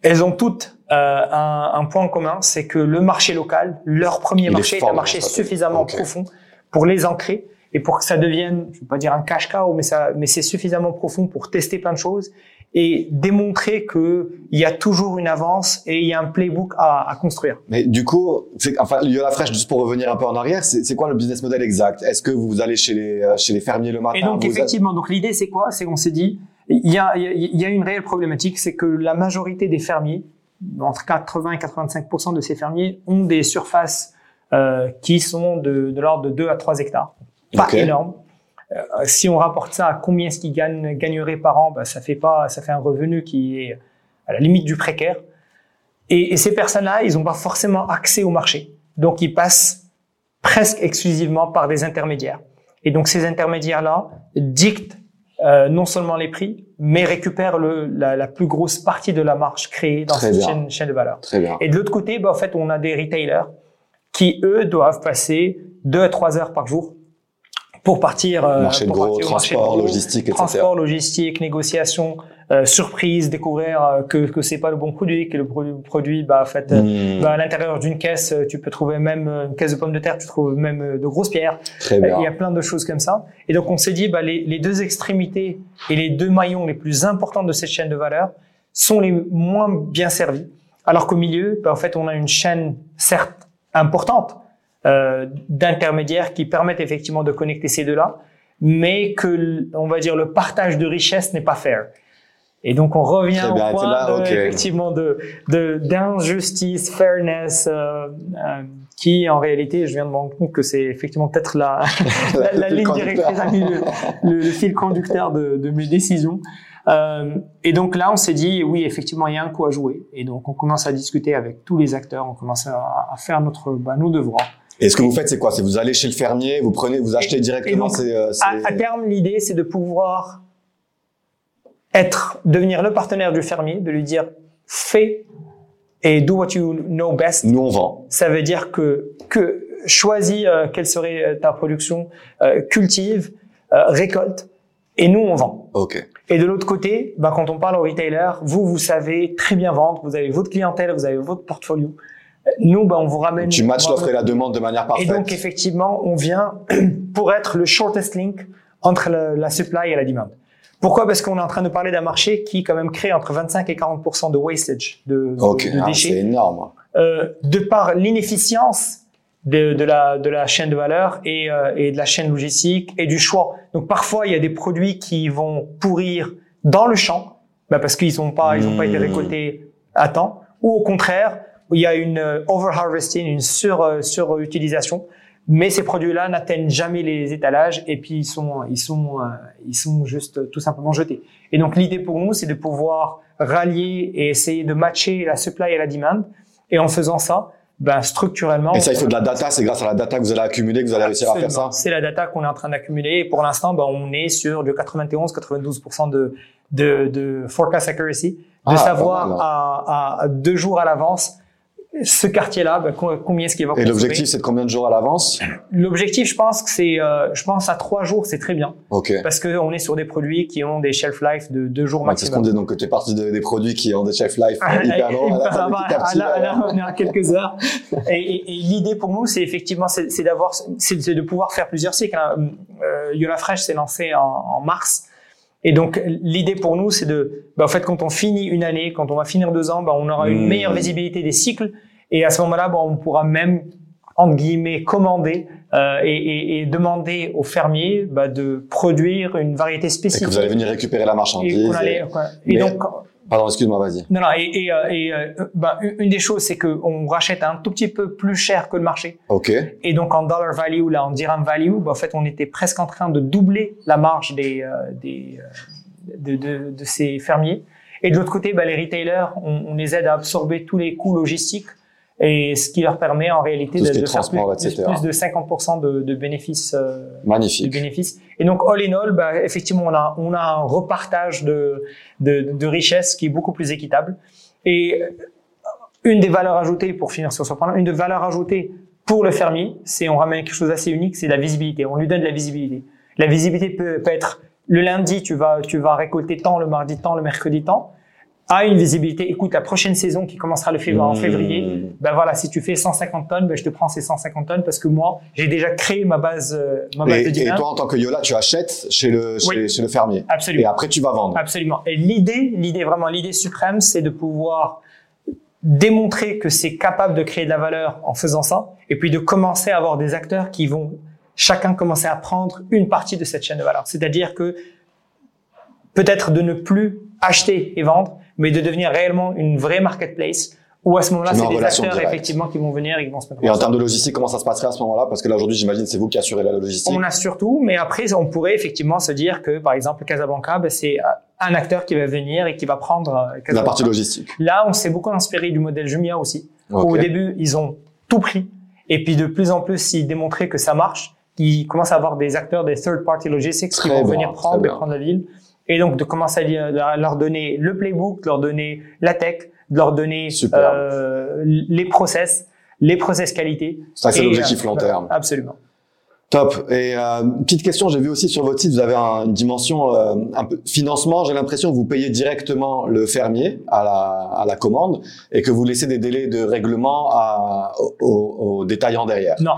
Speaker 2: elles ont toutes euh, un, un, point commun, c'est que le marché local, leur premier marché, est, un marché suffisamment profond pour les ancrer et pour que ça devienne, je vais pas dire un cash cow, mais ça, mais c'est suffisamment profond pour tester plein de choses et démontrer que il y a toujours une avance et il y a un playbook à, à construire.
Speaker 1: Mais du coup, enfin, Yola Fresh, juste pour revenir un peu en arrière, c'est quoi le business model exact? Est-ce que vous allez chez les euh, chez les fermiers le matin
Speaker 2: Et donc effectivement, donc l'idée c'est quoi? C'est qu'on s'est dit, il y a il y a une réelle problématique, c'est que la majorité des fermiers, entre 80 et 85% de ces fermiers, ont des surfaces euh, qui sont de, de l'ordre de 2 à 3 hectares pas énorme. Euh, si on rapporte ça à combien est-ce qu'ils gagnent, gagneraient par an, bah, ça fait pas, ça fait un revenu qui est à la limite du précaire. Et, et ces personnes-là, ils n'ont pas forcément accès au marché. Donc, ils passent presque exclusivement par des intermédiaires. Et donc, ces intermédiaires-là dictent euh, non seulement les prix, mais récupèrent le, la, la, plus grosse partie de la marge créée dans cette chaîne, chaîne, de valeur.
Speaker 1: Très bien.
Speaker 2: Et de l'autre côté, bah, en fait, on a des retailers qui, eux, doivent passer deux à trois heures par jour pour partir,
Speaker 1: euh, marché de gros, transport, logistique, etc.
Speaker 2: Transport, logistique, négociation, euh, surprise, découvrir euh, que que c'est pas le bon produit, que le produit, bah, en fait, hmm. bah, à l'intérieur d'une caisse, tu peux trouver même une caisse de pommes de terre, tu trouves même de grosses pierres.
Speaker 1: Très bien.
Speaker 2: Il y a plein de choses comme ça. Et donc on s'est dit, bah, les, les deux extrémités et les deux maillons les plus importants de cette chaîne de valeur sont les moins bien servis. Alors qu'au milieu, bah, en fait, on a une chaîne certes importante, euh, d'intermédiaires qui permettent effectivement de connecter ces deux-là, mais que, on va dire, le partage de richesse n'est pas fair. Et donc on revient au point effectivement de d'injustice, fairness, euh, euh, qui en réalité, je viens de me rendre compte que c'est effectivement peut-être la, la, ligne directrice, le, le, fil conducteur de, de mes décisions. Euh, et donc là, on s'est dit, oui, effectivement, il y a un coup à jouer. Et donc on commence à discuter avec tous les acteurs, on commence à, à faire notre, bah, nos devoirs.
Speaker 1: Et ce que vous faites, c'est quoi? C'est vous allez chez le fermier, vous prenez, vous achetez directement.
Speaker 2: Et donc, euh, à, à terme, l'idée, c'est de pouvoir être, devenir le partenaire du fermier, de lui dire fais et do what you know best.
Speaker 1: Nous on vend.
Speaker 2: Ça veut dire que que choisis euh, quelle serait euh, ta production, euh, cultive, euh, récolte et nous on vend.
Speaker 1: Ok.
Speaker 2: Et de l'autre côté, bah, quand on parle au retailer, vous vous savez très bien vendre, vous avez votre clientèle, vous avez votre portfolio. Nous, bah, on vous ramène.
Speaker 1: Tu matches l'offre et la demande de manière parfaite.
Speaker 2: Et donc effectivement, on vient pour être le shortest link entre la, la supply et la demande. Pourquoi? Parce qu'on est en train de parler d'un marché qui quand même crée entre 25 et 40% de wastage de,
Speaker 1: okay.
Speaker 2: de,
Speaker 1: ah,
Speaker 2: déchets.
Speaker 1: c'est énorme.
Speaker 2: Euh, de par l'inefficience de, de, la, de la chaîne de valeur et, euh, et de la chaîne logistique et du choix. Donc parfois il y a des produits qui vont pourrir dans le champ bah parce qu'ils n'ont pas ils ont pas été
Speaker 1: Hmm.
Speaker 2: récoltés à temps ou au contraire il y a une euh, overharvesting une sur euh, surutilisation mais ces produits-là n'atteignent jamais les étalages et puis ils sont ils sont euh, ils sont juste tout simplement jetés. Et donc l'idée pour nous c'est de pouvoir rallier et essayer de matcher la supply et la demand et en faisant ça ben structurellement
Speaker 1: Et ça, il faut de la data. C'est grâce à la data que vous allez accumuler que vous allez réussir à faire ça.
Speaker 2: C'est la data qu'on est en train d'accumuler. Et pour l'instant, ben, on est sur du 91-92% de, de, de forecast accuracy, de
Speaker 1: Ah,
Speaker 2: savoir
Speaker 1: mal,
Speaker 2: à, à deux jours à l'avance ce quartier-là, co- combien est-ce qu'il va
Speaker 1: Et l'objectif, c'est de combien de jours à l'avance?
Speaker 2: L'objectif, je pense que c'est, euh, je pense à trois jours, c'est très bien,
Speaker 1: Ok.
Speaker 2: parce que on est sur des produits qui ont des shelf life de deux jours
Speaker 1: Ouais, c'est ce qu'on
Speaker 2: maximum.
Speaker 1: dit. Donc, tu es parti de- des produits qui ont des shelf life
Speaker 2: Ah,
Speaker 1: hyper longs.
Speaker 2: bah, bah,
Speaker 1: euh,
Speaker 2: on est à quelques heures. Et, et- et l'idée pour nous, c'est effectivement, c'est d'avoir, c'est c'est de pouvoir faire plusieurs cycles. hein. Euh, Yola Fresh s'est lancé en, en mars. Et donc, l'idée pour nous, c'est de, bah, en fait, quand on finit une année, quand on va finir deux ans, bah, on aura une
Speaker 1: Hmm.
Speaker 2: meilleure visibilité des cycles. Et à ce moment-là, bah, on pourra même, entre guillemets, commander euh, et, et- et demander aux fermiers bah, de produire une variété
Speaker 1: Et
Speaker 2: spécifique.
Speaker 1: que vous allez venir récupérer la
Speaker 2: Et
Speaker 1: marchandise.
Speaker 2: allait-
Speaker 1: et-.
Speaker 2: Et donc,
Speaker 1: Pardon, excuse-moi, vas-y.
Speaker 2: non, non, et, et, et, bah, une des choses, c'est qu'on rachète un tout petit peu plus cher que le marché.
Speaker 1: Ok.
Speaker 2: Et donc, en dollar value, là, en dirham value, bah, en fait, on était presque en train de doubler la marge des, euh, des, de, de, de ces fermiers. Et de l'autre côté, bah, les retailers, on, on les aide à absorber tous les coûts logistiques et ce qui leur permet en réalité de, de faire plus, de 50% de, de bénéfices euh, de
Speaker 1: Magnifique.
Speaker 2: bénéfices. Et donc, all in all, bah, effectivement, on a, on a un repartage de, de, de richesses qui est beaucoup plus équitable. Et une des valeurs ajoutées, pour finir sur ce point-là, une des valeurs ajoutées pour le fermier, c'est on ramène quelque chose d'assez unique, c'est la visibilité. On lui donne de la visibilité. La visibilité peut, peut être le lundi, tu vas, tu vas récolter tant, le mardi tant, le mercredi tant, à une visibilité. Écoute, la prochaine saison qui commencera le février, en
Speaker 1: Mmh.
Speaker 2: février, ben voilà, si tu fais 150 tonnes, ben je te prends ces 150 tonnes parce que moi, j'ai déjà créé ma base, euh, ma base
Speaker 1: Et,
Speaker 2: de
Speaker 1: et toi, en tant que Yola, tu achètes chez le, chez,
Speaker 2: Oui.
Speaker 1: chez le fermier. Et
Speaker 2: Absolument.
Speaker 1: après, tu vas vendre.
Speaker 2: Absolument. Et l'idée, l'idée vraiment, l'idée suprême, c'est de pouvoir démontrer que c'est capable de créer de la valeur en faisant ça, et puis de commencer à avoir des acteurs qui vont chacun commencer à prendre une partie de cette chaîne de valeur. C'est-à-dire que peut-être de ne plus acheter et vendre, mais de devenir réellement une vraie marketplace où à ce moment-là, c'est des acteurs
Speaker 1: directe.
Speaker 2: effectivement qui vont venir et qui vont se mettre
Speaker 1: Et en termes de logistique, comment ça se passerait à ce moment-là? Parce que là, aujourd'hui, j'imagine, c'est vous qui assurez la logistique.
Speaker 2: On a surtout, mais après, on pourrait effectivement se dire que, par exemple, Casablanca, ben, c'est euh, un acteur qui va venir et qui va prendre euh,
Speaker 1: La
Speaker 2: Casablanca.
Speaker 1: partie logistique.
Speaker 2: Là, on s'est beaucoup inspiré du modèle Jumia aussi.
Speaker 1: Ok.
Speaker 2: Au début, ils ont tout pris. Et puis, de plus en plus, ils démontraient que ça marche. Ils commencent à avoir des acteurs des third-party logistics qui
Speaker 1: Très
Speaker 2: vont
Speaker 1: bien,
Speaker 2: venir prendre et prendre la ville. Et donc, de commencer à leur donner le playbook, de leur donner la tech, de leur donner euh, les process, les process qualité.
Speaker 1: Ça, c'est l'objectif
Speaker 2: euh,
Speaker 1: long terme.
Speaker 2: Absolument.
Speaker 1: Top. Et euh, petite question, j'ai vu aussi sur votre site, vous avez un- une dimension euh, un peu financement. J'ai l'impression que vous payez directement le fermier à la, à la commande et que vous laissez des délais de règlement à, aux, aux- aux détaillants derrière.
Speaker 2: Non,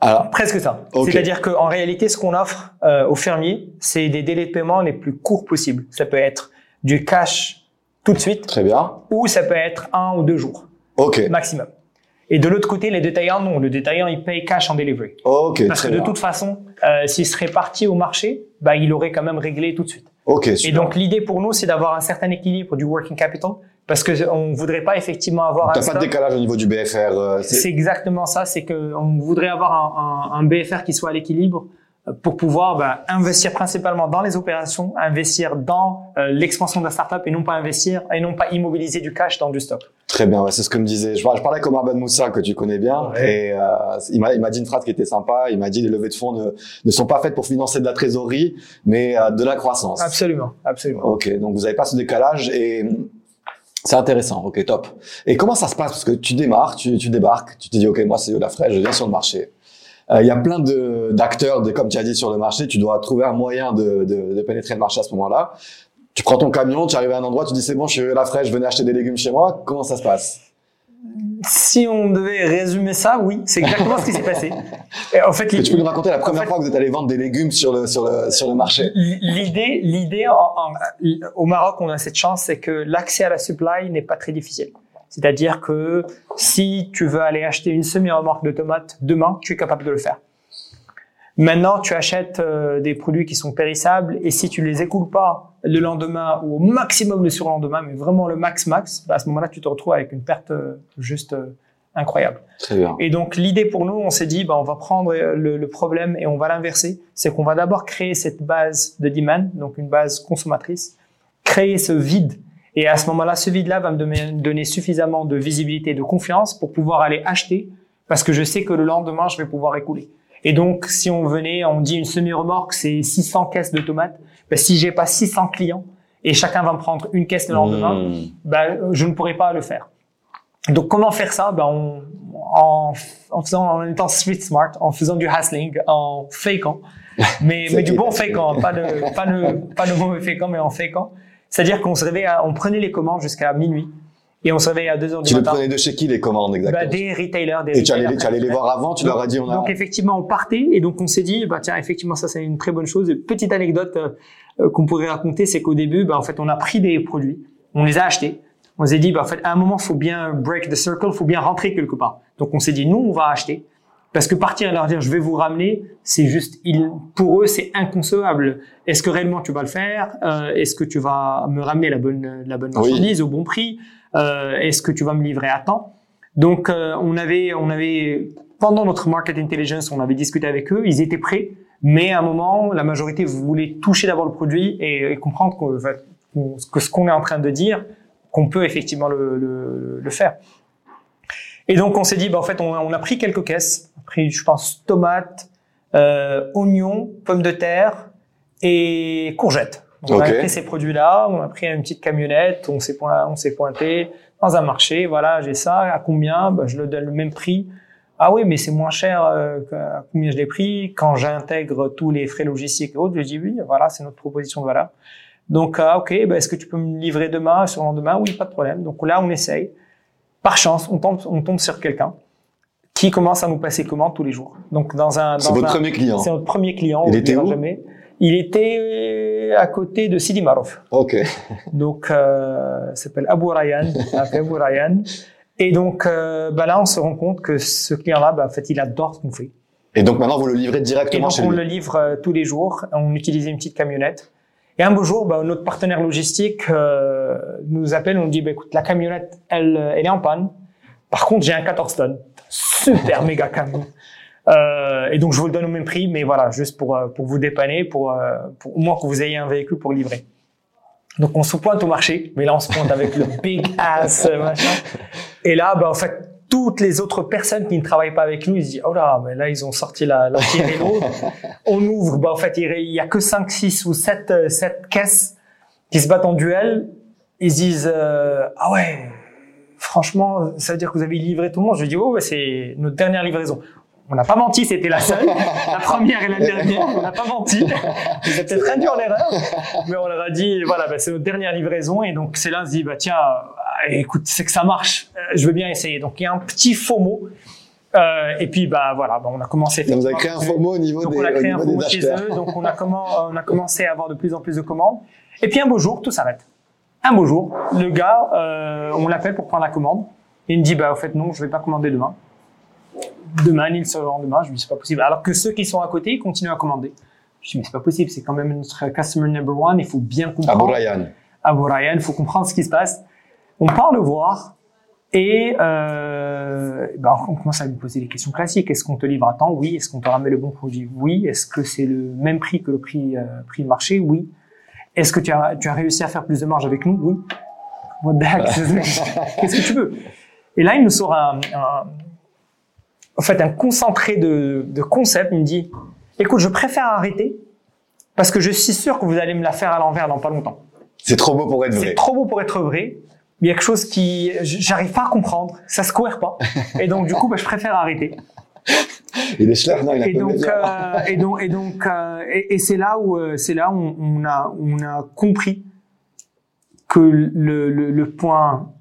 Speaker 1: Alors,
Speaker 2: presque ça. C'est-à-dire qu'en réalité, ce qu'on offre euh, aux fermiers, c'est des délais de paiement les plus courts possibles. Ça peut être du cash tout de suite,
Speaker 1: très bien.
Speaker 2: ou ça peut être un ou deux jours
Speaker 1: Ok.
Speaker 2: maximum. Et de l'autre côté, les détaillants, non. Le détaillant, il paye cash en delivery.
Speaker 1: Ok,
Speaker 2: Parce que de
Speaker 1: bien.
Speaker 2: toute façon, euh, s'il serait parti au marché, bah, il aurait quand même réglé tout de suite.
Speaker 1: Ok,
Speaker 2: Et donc, l'idée pour nous, c'est d'avoir un certain équilibre du working capital parce que on voudrait pas effectivement avoir
Speaker 1: T'as pas de décalage au niveau du BFR. euh, c'est-
Speaker 2: exactement ça. C'est que on voudrait avoir un, un, un BFR qui soit à l'équilibre euh, pour pouvoir bah, investir principalement dans les opérations, investir dans euh, l'expansion de la startup et non pas investir et non pas immobiliser du cash dans du stock.
Speaker 1: Très bien, ouais, c'est ce que me disait. Je, par- je parlais avec Omar Ben Moussa, que tu connais bien,
Speaker 2: Ouais.
Speaker 1: et euh, il m'a dit une phrase qui était sympa. Il m'a dit les levées de fonds ne, ne sont pas faites pour financer de la trésorerie, mais euh, de la croissance.
Speaker 2: Absolument, absolument.
Speaker 1: Ok, donc vous n'avez pas ce décalage et c'est intéressant. Ok, top. Et comment ça se passe? Parce que tu démarres, tu, tu débarques, tu te dis ok, moi c'est Yoda Fresh, je viens sur le marché. Euh, Il y a plein de d'acteurs, de, comme tu as dit sur le marché, tu dois trouver un moyen de, de, de pénétrer le marché à ce moment-là. Tu prends ton camion, tu arrives à un endroit, tu dis c'est bon, je suis Yoda Fresh, venez acheter des légumes chez moi. Comment ça se passe?
Speaker 2: Si on devait résumer ça, oui, c'est exactement ce qui s'est passé. Et en fait,
Speaker 1: tu peux nous raconter la première
Speaker 2: fait-
Speaker 1: fois que vous êtes allé vendre des légumes sur le sur le sur le marché
Speaker 2: L'idée, l'idée au Maroc, on a cette chance, c'est que l'accès à la supply n'est pas très difficile. C'est-à-dire que si tu veux aller acheter une semi-remorque de tomates demain, tu es capable de le faire. Maintenant, tu achètes euh, des produits qui sont périssables et si tu les écoules pas le lendemain ou au maximum le surlendemain, mais vraiment le max max, bah, à ce moment-là, tu te retrouves avec une perte euh, juste euh, incroyable.
Speaker 1: Très bien.
Speaker 2: Et donc l'idée pour nous, on s'est dit, bah, on va prendre euh, le, le problème et on va l'inverser. C'est qu'on va d'abord créer cette base de demand, donc une base consommatrice, créer ce vide. Et à ce moment-là, ce vide-là va me donner, donner suffisamment de visibilité et de confiance pour pouvoir aller acheter, parce que je sais que le lendemain, je vais pouvoir écouler. Et donc, si on venait, on dit une semi-remorque, c'est 600 caisses de tomates. Ben, si j'ai pas 600 clients et chacun va me prendre une caisse le lendemain,
Speaker 1: Mmh.
Speaker 2: ben, je ne pourrais pas le faire. Donc, comment faire ça? Ben, on, en, en faisant, en étant street smart, en faisant du hustling, en fakeant, mais, mais du bon fakeant, pas le, pas le, pas le mauvais fakeant, mais en fakeant. C'est-à-dire qu'on se on prenait les commandes jusqu'à minuit et on se à 2 heures du
Speaker 1: Tu les
Speaker 2: matin.
Speaker 1: prenais de chez qui les commandes exactement
Speaker 2: Ben, des retailers, des
Speaker 1: Et tu allais,
Speaker 2: retailers
Speaker 1: tu allais les voir avant, tu leur as dit on a.
Speaker 2: donc effectivement, on partait et donc on s'est dit, bah tiens, effectivement, ça c'est une très bonne chose. Petite anecdote euh, euh, qu'on pourrait raconter, c'est qu'au début, bah en fait, on a pris des produits, on les a achetés. On s'est dit, bah en fait, à un moment, faut bien break the circle, faut bien rentrer quelque part. Donc on s'est dit, nous, on va acheter. Parce que partir et leur dire, je vais vous ramener, c'est juste, pour eux, c'est inconcevable. Est-ce que réellement tu vas le faire? Euh, Est-ce que tu vas me ramener la bonne, la bonne
Speaker 1: Oui.
Speaker 2: marchandise au bon prix? Euh, Est-ce que tu vas me livrer à temps? Donc, euh, on avait, on avait, pendant notre market intelligence, on avait discuté avec eux, ils étaient prêts, mais à un moment, la majorité voulait toucher d'abord le produit et, comprendre qu'on- que ce qu'on est en train de dire, qu'on peut effectivement le, le, le faire. Et donc, on s'est dit, bah, en fait, on, on a pris quelques caisses, on a pris, je pense, tomates, euh, oignons, pommes de terre et courgettes. On a pris ces produits-là, on a pris une petite camionnette, on s'est point- on s'est pointé dans un marché, voilà, j'ai ça, à combien? Bah, Je le donne le même prix. Ah oui, mais c'est moins cher euh, à combien je l'ai pris? Quand j'intègre tous les frais logistiques et autres, je dis oui, voilà, c'est notre proposition de valeur. Donc, ah, ok, bah, est-ce que tu peux me livrer demain, sur le lendemain? Oui, pas de problème. Donc là, on essaye. Par chance, on tombe, on tombe sur quelqu'un qui commence à nous passer commande tous les jours. Donc dans un,
Speaker 1: C'est votre
Speaker 2: un-
Speaker 1: premier client.
Speaker 2: c'est notre premier client.
Speaker 1: Il était où?
Speaker 2: jamais. Il était à côté de Sidi Marouf.
Speaker 1: Ok.
Speaker 2: Donc, euh, il s'appelle Abou Ryan. Abou Ryan. Et donc, euh, bah là, on se rend compte que ce client-là, bah, en fait, il adore ce qu'on fait.
Speaker 1: Et donc maintenant vous le livrez
Speaker 2: Et
Speaker 1: directement
Speaker 2: donc,
Speaker 1: chez
Speaker 2: on
Speaker 1: lui.
Speaker 2: le livre euh, tous les jours. On utilisait une petite camionnette. Et un beau jour, bah, notre partenaire logistique euh, nous appelle. On nous dit, bah, écoute, la camionnette, elle, euh, elle est en panne. Par contre, j'ai un 14 tonnes. Super méga camion. Euh, et donc, je vous le donne au même prix, mais voilà, juste pour, euh, pour vous dépanner, pour, euh, pour au moins que vous ayez un véhicule pour livrer. Donc, on se pointe au marché, mais là, on se pointe avec le big ass euh, machin. Et là, bah, en fait, toutes les autres personnes qui ne travaillent pas avec nous, ils se disent, oh là, mais là, ils ont sorti la, la. On ouvre, bah, en fait, il y a que 5, 6 ou 7, euh, 7 caisses qui se battent en duel. Ils se disent, euh, ah ouais, franchement, ça veut dire que vous avez livré tout le monde. Je dis, oh, bah, c'est notre dernière livraison. On n'a pas menti, c'était la seule, la première et la dernière. On n'a pas menti. Vous êtes peut-être induit en erreur, mais on leur a dit, voilà, bah, c'est notre dernière livraison. Et donc, c'est là, on se dit, bah, tiens, euh, écoute, c'est que ça marche. Euh, Je veux bien essayer. Donc, il y a un petit faux mot. Euh, et puis, bah, voilà, bah, on a commencé.
Speaker 1: Vous avez créé un FOMO au niveau
Speaker 2: Donc
Speaker 1: des,
Speaker 2: on a
Speaker 1: au
Speaker 2: créé un FOMO chez eux, donc on a, comment, on a commencé à avoir de plus en plus de commandes. Et puis un beau jour, tout s'arrête. Un beau jour, le gars, euh, on l'appelle pour prendre la commande. Il me dit, bah, en fait, non, je vais pas commander demain. Demain, ni le lendemain. Je lui dis, c'est pas possible. Alors que ceux qui sont à côté, ils continuent à commander. Je dis, mais c'est pas possible. C'est quand même notre customer number one. Il faut bien comprendre.
Speaker 1: Abou Ryan.
Speaker 2: Abou Ryan, il faut comprendre ce qui se passe. On part le voir. Et euh, ben on commence à lui poser des questions classiques. Est-ce qu'on te livre à temps? Oui. Est-ce qu'on te ramène le bon produit? Oui. Est-ce que c'est le même prix que le prix, euh, prix de marché? Oui. Est-ce que tu as, tu as réussi à faire plus de marge avec nous? Oui. What the heck? Qu'est-ce que tu veux? Et là, il nous sort un, un, en fait, un concentré de, de concepts. Il me dit, écoute, je préfère arrêter parce que je suis sûr que vous allez me la faire à l'envers dans pas longtemps.
Speaker 1: C'est trop beau pour être vrai.
Speaker 2: C'est trop beau pour être vrai. Il y a quelque chose qui, j'arrive pas à comprendre. Ça se cohère pas. Et donc, du coup, bah, je préfère arrêter.
Speaker 1: Il est non, il a
Speaker 2: et donc, euh, et donc, et donc, euh, et, et c'est là où, euh, c'est là où on a, on a compris que le, le, le, point,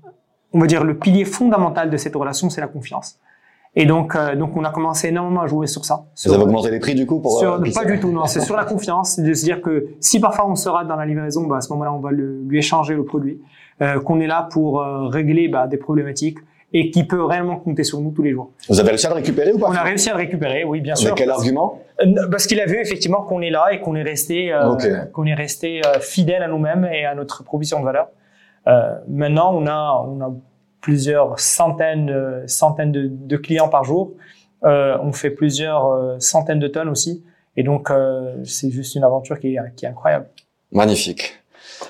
Speaker 2: on va dire le pilier fondamental de cette relation, c'est la confiance. Et donc, euh, donc on a commencé énormément à jouer sur ça.
Speaker 1: Vous avez augmenté les prix du coup pour
Speaker 2: sur, Pas du tout, non. C'est sur la confiance, de se dire que si parfois on se rate dans la livraison, bah, à ce moment-là, on va le, lui échanger le produit, euh, qu'on est là pour régler bah, des problématiques et qui peut réellement compter sur nous tous les jours.
Speaker 1: Vous avez réussi à le récupérer ou pas?
Speaker 2: On a réussi à le récupérer, oui, bien sûr.
Speaker 1: Avec quel argument?
Speaker 2: Parce qu'il a vu effectivement qu'on est là et qu'on est resté, euh, okay. qu'on est resté euh, fidèle à nous-mêmes et à notre proposition de valeur. Euh, maintenant, on a, on a plusieurs centaines, centaines de, de, clients par jour. Euh, on fait plusieurs centaines de tonnes aussi. Et donc, c'est juste une aventure qui est, qui est incroyable.
Speaker 1: Magnifique.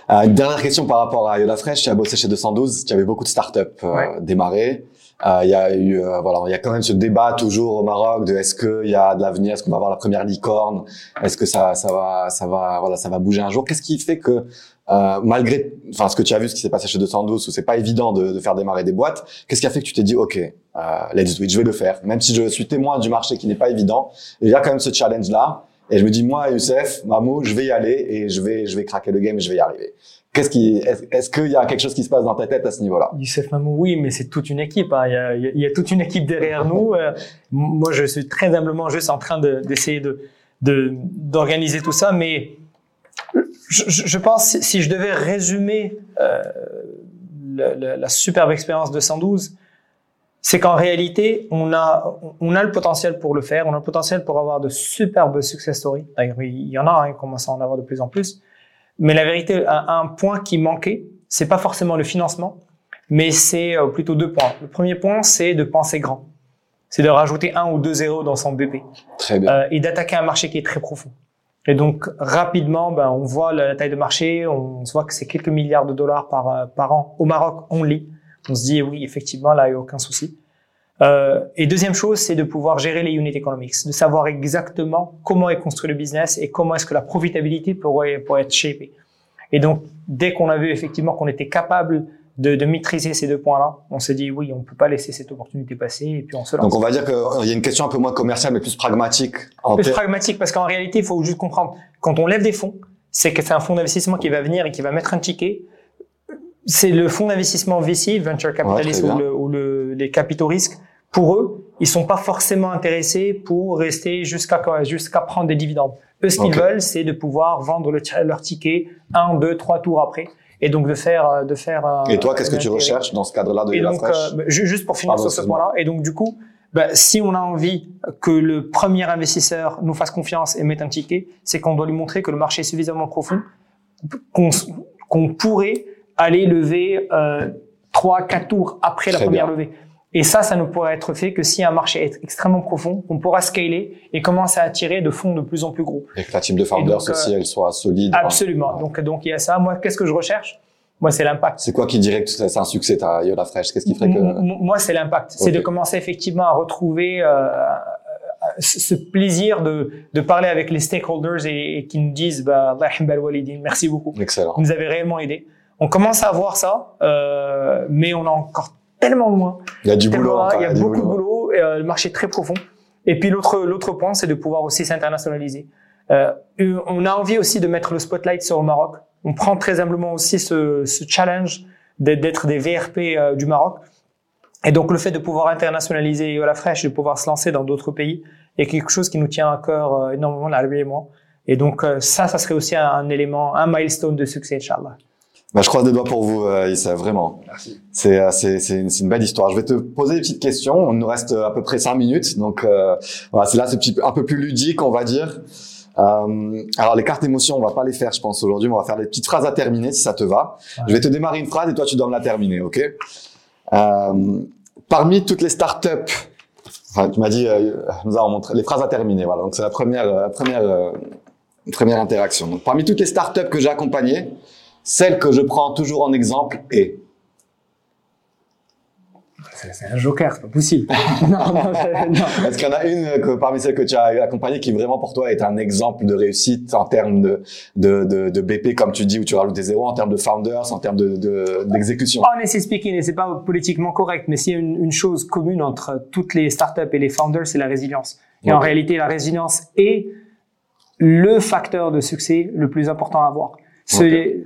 Speaker 1: Euh, une dernière question par rapport à Yoda Fresh. Tu as bossé chez 212, tu avais beaucoup de startups euh,
Speaker 2: Ouais.
Speaker 1: démarrées. Euh, Il y a eu, euh, voilà, il y a quand même ce débat toujours au Maroc de est-ce qu'il y a de l'avenir, est-ce qu'on va avoir la première licorne, est-ce que ça, ça va, ça va, voilà, ça va bouger un jour? Qu'est-ce qui fait que euh, malgré, enfin, ce que tu as vu, ce qui s'est passé chez 212, où c'est pas évident de, de, faire démarrer des boîtes, qu'est-ce qui a fait que tu t'es dit, ok, euh, let's do it, je vais le faire, même si je suis témoin du marché qui n'est pas évident. Il y a quand même ce challenge là. Et je me dis, moi, Youssef, Mamou, je vais y aller et je vais, je vais craquer le game et je vais y arriver. Qu'est-ce qui, est-ce qu'il y a quelque chose qui se passe dans ta tête à ce niveau-là?
Speaker 2: Youssef Mamou, oui, mais c'est toute une équipe. Hein. Il, y a, il, y a, toute une équipe derrière nous. Euh, moi, je suis très humblement juste en train d'essayer de, de, d'organiser tout ça, mais je, je, pense si je devais résumer euh, la, superbe expérience de 112, c'est qu'en réalité, on a, on a le potentiel pour le faire, on a le potentiel pour avoir de superbes success stories. D'ailleurs, il y en a, hein, il commence à en avoir de plus en plus. Mais la vérité, un, un point qui manquait, c'est pas forcément le financement, mais c'est euh, plutôt deux points. Le premier point, c'est de penser grand. C'est de rajouter un ou deux zéros dans son BP.
Speaker 1: Très bien.
Speaker 2: Euh, et d'attaquer un marché qui est très profond. Et donc, rapidement, ben, on voit la taille de marché, on se voit que c'est quelques milliards de dollars par, par an au Maroc, on lit on se dit oui, effectivement, là, il n'y a aucun souci. Euh, et deuxième chose, c'est de pouvoir gérer les unit economics, de savoir exactement comment est construit le business et comment est-ce que la profitabilité pourrait, pourrait être shapée. Et donc, dès qu'on a vu effectivement qu'on était capable de, de, maîtriser ces deux points-là, on s'est dit oui, on peut pas laisser cette opportunité passer et puis on se lance.
Speaker 1: Donc on va dire qu'il y a une question un peu moins commerciale mais plus pragmatique.
Speaker 2: En plus pragmatique parce qu'en réalité, il faut juste comprendre quand on lève des fonds, c'est que c'est un fonds d'investissement qui va venir et qui va mettre un ticket c'est le fonds d'investissement VC, Venture Capitalist ouais, ou, le, ou le, les capitaux risques. Pour eux, ils sont pas forcément intéressés pour rester jusqu'à jusqu'à prendre des dividendes. Eux, ce qu'ils okay. veulent, c'est de pouvoir vendre le, leur ticket un, deux, trois tours après. Et donc de faire, de faire.
Speaker 1: Et toi, qu'est-ce que tu recherches dans ce cadre-là de
Speaker 2: et donc, euh, juste pour finir Pardon, sur ce point-là. Et donc du coup, bah, si on a envie que le premier investisseur nous fasse confiance et mette un ticket, c'est qu'on doit lui montrer que le marché est suffisamment profond qu'on qu'on pourrait aller lever euh, trois, quatre tours après la première
Speaker 1: bien.
Speaker 2: levée. Et ça, ça ne pourra être fait que si un marché est extrêmement profond, qu'on pourra scaler et commencer à attirer de fonds de plus en plus gros.
Speaker 1: Et que la team de founders
Speaker 2: donc,
Speaker 1: aussi, elle soit solide.
Speaker 2: Absolument.
Speaker 1: Hein.
Speaker 2: Donc, donc il y a ça. Moi, qu'est-ce que je recherche? Moi, c'est l'impact.
Speaker 1: C'est quoi qui dirait que c'est un succès, ta Yoda Fresh? Qu'est-ce qui ferait que
Speaker 2: Moi, c'est l'impact. Okay. C'est de commencer effectivement à retrouver euh, ce plaisir de, de parler avec les stakeholders et, et qui nous disent bah, merci beaucoup.
Speaker 1: Excellent.
Speaker 2: Vous nous avez réellement aidé. On commence à voir ça, euh, mais on a encore tellement loin.
Speaker 1: Il y a du boulot.
Speaker 2: Loin,
Speaker 1: encore,
Speaker 2: il y a, beaucoup
Speaker 1: boulot.
Speaker 2: de boulot. Et, euh, le marché est très profond. Et puis l'autre l'autre point, c'est de pouvoir aussi s'internationaliser. Euh, on a envie aussi de mettre le spotlight sur le Maroc. On prend très humblement aussi ce, ce challenge d'être des VRP euh, du Maroc. Et donc le fait de pouvoir internationaliser Yola Fresh, de pouvoir se lancer dans d'autres pays, est quelque chose qui nous tient à cœur énormément, Larbi et moi. Et donc ça, ça serait aussi un, un élément, un milestone de succès, Inch'Allah.
Speaker 1: Bah, je croise des doigts pour vous, euh, Issa, vraiment.
Speaker 2: Merci.
Speaker 1: C'est euh, c'est c'est une, une belle histoire. Je vais te poser des petites questions. Il nous reste à peu près cinq minutes, donc euh, voilà, c'est là c'est un peu plus ludique, on va dire. Euh, alors les cartes émotions, on va pas les faire, je pense aujourd'hui, on va faire des petites phrases à terminer si ça te va.
Speaker 2: Ouais.
Speaker 1: Je vais te démarrer une phrase et toi tu dois me la terminer, ok? Euh, Parmi toutes les startups, enfin, tu m'as dit, euh, nous allons montrer les phrases à terminer. Voilà, donc c'est la première euh, la première euh, première interaction. Donc parmi toutes les startups que j'ai accompagnées, celle que je prends toujours en exemple est
Speaker 2: C'est un joker, c'est pas possible. non, non, je- non.
Speaker 1: Est-ce qu'il y en a une que, parmi celles que tu as accompagnées qui vraiment pour toi est un exemple de réussite en termes de, de, de, de BP, comme tu dis, où tu rajoutes des zéros, en termes de founders, en termes de, de, d'exécution
Speaker 2: Honestly speaking, et c'est pas politiquement correct, mais s'il y a une, une chose commune entre toutes les startups et les founders, c'est la résilience. Et en réalité, la résilience est le facteur de succès le plus important à avoir.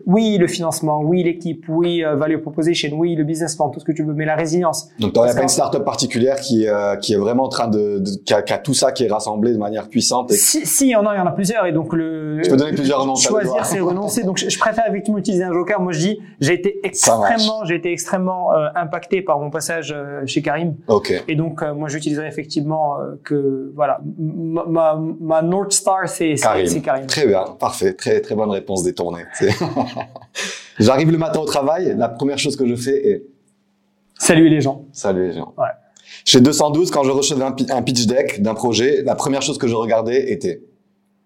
Speaker 2: Oui, le financement, oui, l'équipe, oui, euh, value proposition, oui, le business plan, tout ce que tu veux, mais la résilience.
Speaker 1: Donc, tu n'aurais pas une startup particulière qui, euh, qui est vraiment en train de, de qui, a, qui a tout ça qui est rassemblé de manière puissante et
Speaker 2: Si, si, il y en a, il y en a plusieurs, et donc le.
Speaker 1: Je peux donner plusieurs noms.
Speaker 2: Choisir, c'est renoncer. Donc, je, je préfère effectivement utiliser un joker. Moi, je dis, j'ai été extrêmement, j'ai été extrêmement euh, impacté par mon passage euh, chez Karim.
Speaker 1: Ok.
Speaker 2: Et donc, euh, moi, j'utiliserai effectivement euh, que, voilà, ma, ma, ma North Star, c'est
Speaker 1: Karim.
Speaker 2: Karim.
Speaker 1: Très bien, parfait, très très bonne réponse détournée. J'arrive le matin au travail, la première chose que je fais est
Speaker 2: Saluer les gens.
Speaker 1: saluer les gens.
Speaker 2: Ouais.
Speaker 1: Chez 212, quand je recevais un, pi- un pitch deck d'un projet, la première chose que je regardais était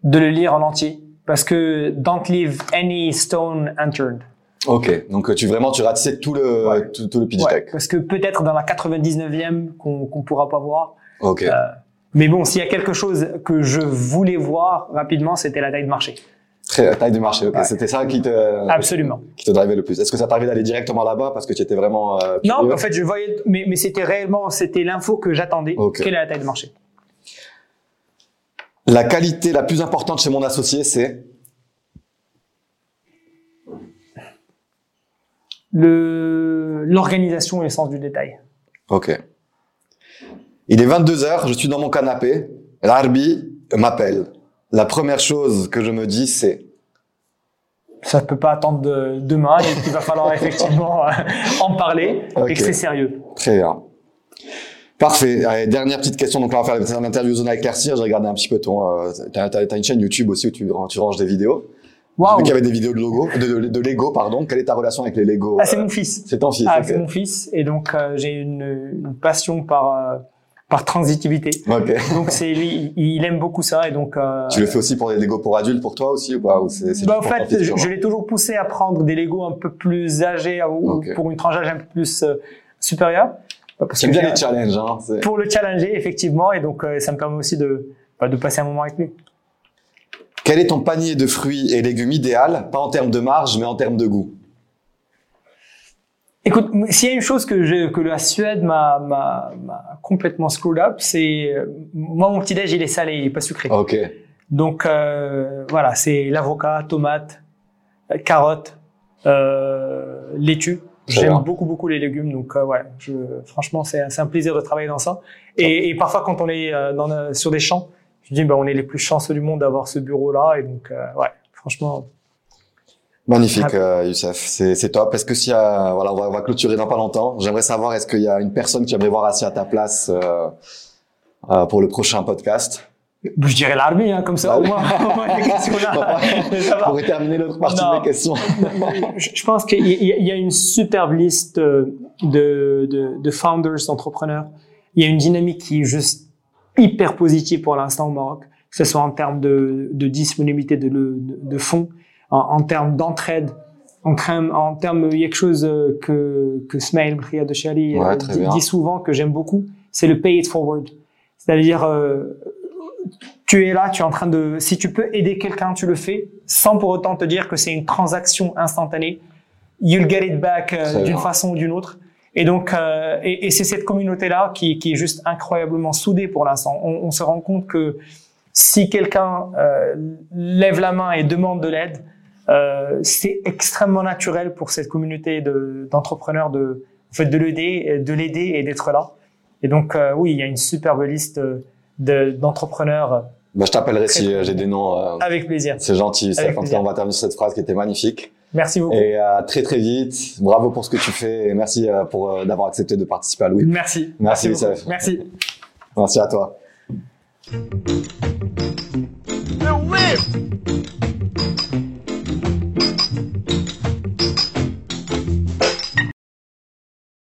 Speaker 2: De le lire en entier. Parce que don't leave any stone unturned.
Speaker 1: Ok, donc tu vraiment tu ratissais tout le
Speaker 2: Ouais.
Speaker 1: tout, tout le pitch
Speaker 2: Ouais,
Speaker 1: deck.
Speaker 2: parce que peut-être dans la 99e qu'on qu'on pourra pas voir.
Speaker 1: Ok,
Speaker 2: Euh, mais bon, s'il y a quelque chose que je voulais voir rapidement, c'était la taille de marché.
Speaker 1: Très la taille du marché. Ok,
Speaker 2: Ouais.
Speaker 1: c'était ça qui te
Speaker 2: Absolument.
Speaker 1: qui te drivait le plus. Est-ce que ça t'arrivait d'aller directement là-bas parce que tu étais vraiment euh,
Speaker 2: Non, en fait, je voyais, mais, mais c'était réellement, c'était l'info que j'attendais.
Speaker 1: Ok.
Speaker 2: Quelle est la taille de marché
Speaker 1: La qualité la plus importante chez mon associé, c'est?
Speaker 2: Le l'organisation et le sens du détail.
Speaker 1: Ok. Il est 22 heures, je suis dans mon canapé. L'arbi m'appelle. La première chose que je me dis, c'est
Speaker 2: Ça peut pas attendre de, demain et qu'il va falloir effectivement euh, en parler et que c'est sérieux.
Speaker 1: très bien. Parfait. Allez, dernière petite question. Donc là, on va faire l'interview zone à éclaircir. J'ai regardé un petit peu ton. Euh, t'as, t'as une chaîne YouTube aussi où tu, tu ranges des vidéos.
Speaker 2: Waouh
Speaker 1: vu qu'il y avait des vidéos de logo, de, de, de Lego, pardon. Quelle est ta relation avec les Lego
Speaker 2: Ah, c'est
Speaker 1: euh,
Speaker 2: mon fils.
Speaker 1: C'est ton fils.
Speaker 2: Ah, c'est mon fils et donc euh, j'ai une, une passion par par transitivité. Donc c'est il, il aime beaucoup ça et donc. euh,
Speaker 1: Tu le fais aussi pour les Lego pour adultes pour toi aussi ou pas ou
Speaker 2: Bah, en fait, je, l'ai toujours poussé à prendre des Lego un peu plus âgés ou pour une tranche d'âge un peu plus euh, supérieure. Bah,
Speaker 1: J'aime
Speaker 2: que
Speaker 1: bien les challenges. Hein.
Speaker 2: pour le challenger effectivement et donc euh, ça me permet aussi de bah, de passer un moment avec lui.
Speaker 1: Quel est ton panier de fruits et légumes idéal, pas en termes de marge, mais en termes de goût
Speaker 2: Écoute, s'il y a une chose que je, que la Suède m'a complètement screwed up, c'est euh, moi mon petit déj il est salé, il est pas sucré.
Speaker 1: Ok.
Speaker 2: Donc euh, voilà, c'est l'avocat, tomate, euh, carotte, euh, laitue. J'aime beaucoup beaucoup les légumes, donc euh, ouais, je, franchement c'est un plaisir de travailler dans ça. Et, et parfois quand on est dans, sur des champs, je dis bah on est les plus chanceux du monde d'avoir ce bureau là, et donc euh, ouais, franchement.
Speaker 1: Magnifique,
Speaker 2: Ah.
Speaker 1: euh, Youssef. C'est, c'est top. Est-ce que s'il y a, voilà, on va, on va clôturer dans pas longtemps. J'aimerais savoir, est-ce qu'il y a une personne qui aimerait voir assis à ta place euh, euh, pour le prochain podcast?
Speaker 2: Je dirais l'armée, hein, comme ça au moins, les questions là. ça va.
Speaker 1: Pour terminer l'autre partie
Speaker 2: Non.
Speaker 1: de mes questions.
Speaker 2: je pense qu'il y, a- il y a une superbe liste euh, de, de, de founders, d'entrepreneurs. Il y a une dynamique qui est juste hyper positive pour l'instant au Maroc, que ce soit en termes de, de disponibilité de, de, de fonds, en, en termes d'entraide, en, termes- en termes, il y a quelque chose euh, que, que Smail Bria de Chali
Speaker 1: Ouais,
Speaker 2: dit, dit souvent, que j'aime beaucoup, c'est le pay it forward. C'est-à-dire, euh, tu es là, tu es en train de, si tu peux aider quelqu'un, tu le fais, sans pour autant te dire que c'est une transaction instantanée. You'll get it back euh, d'une façon ou d'une autre. Et donc, euh, et, et c'est cette communauté-là qui, qui est juste incroyablement soudée pour l'instant. On, on se rend compte que si quelqu'un euh, lève la main et demande de l'aide, euh, c'est extrêmement naturel pour cette communauté de- d'entrepreneurs de, en fait, de l'aider, de l'aider et d'être là. Et donc, euh, oui, il y a une superbe liste de- d'entrepreneurs euh,
Speaker 1: Bah, je t'appellerai si euh, j'ai des noms. euh,
Speaker 2: avec plaisir.
Speaker 1: c'est gentil, cas,
Speaker 2: plaisir.
Speaker 1: on va terminer sur cette phrase qui était magnifique.
Speaker 2: Merci beaucoup.
Speaker 1: Et à très très vite. Bravo pour ce que tu fais et merci euh, pour euh, d'avoir accepté de participer à Louis.
Speaker 2: Merci.
Speaker 1: Merci. Youssef.
Speaker 2: Merci.
Speaker 1: Merci à toi.
Speaker 3: The.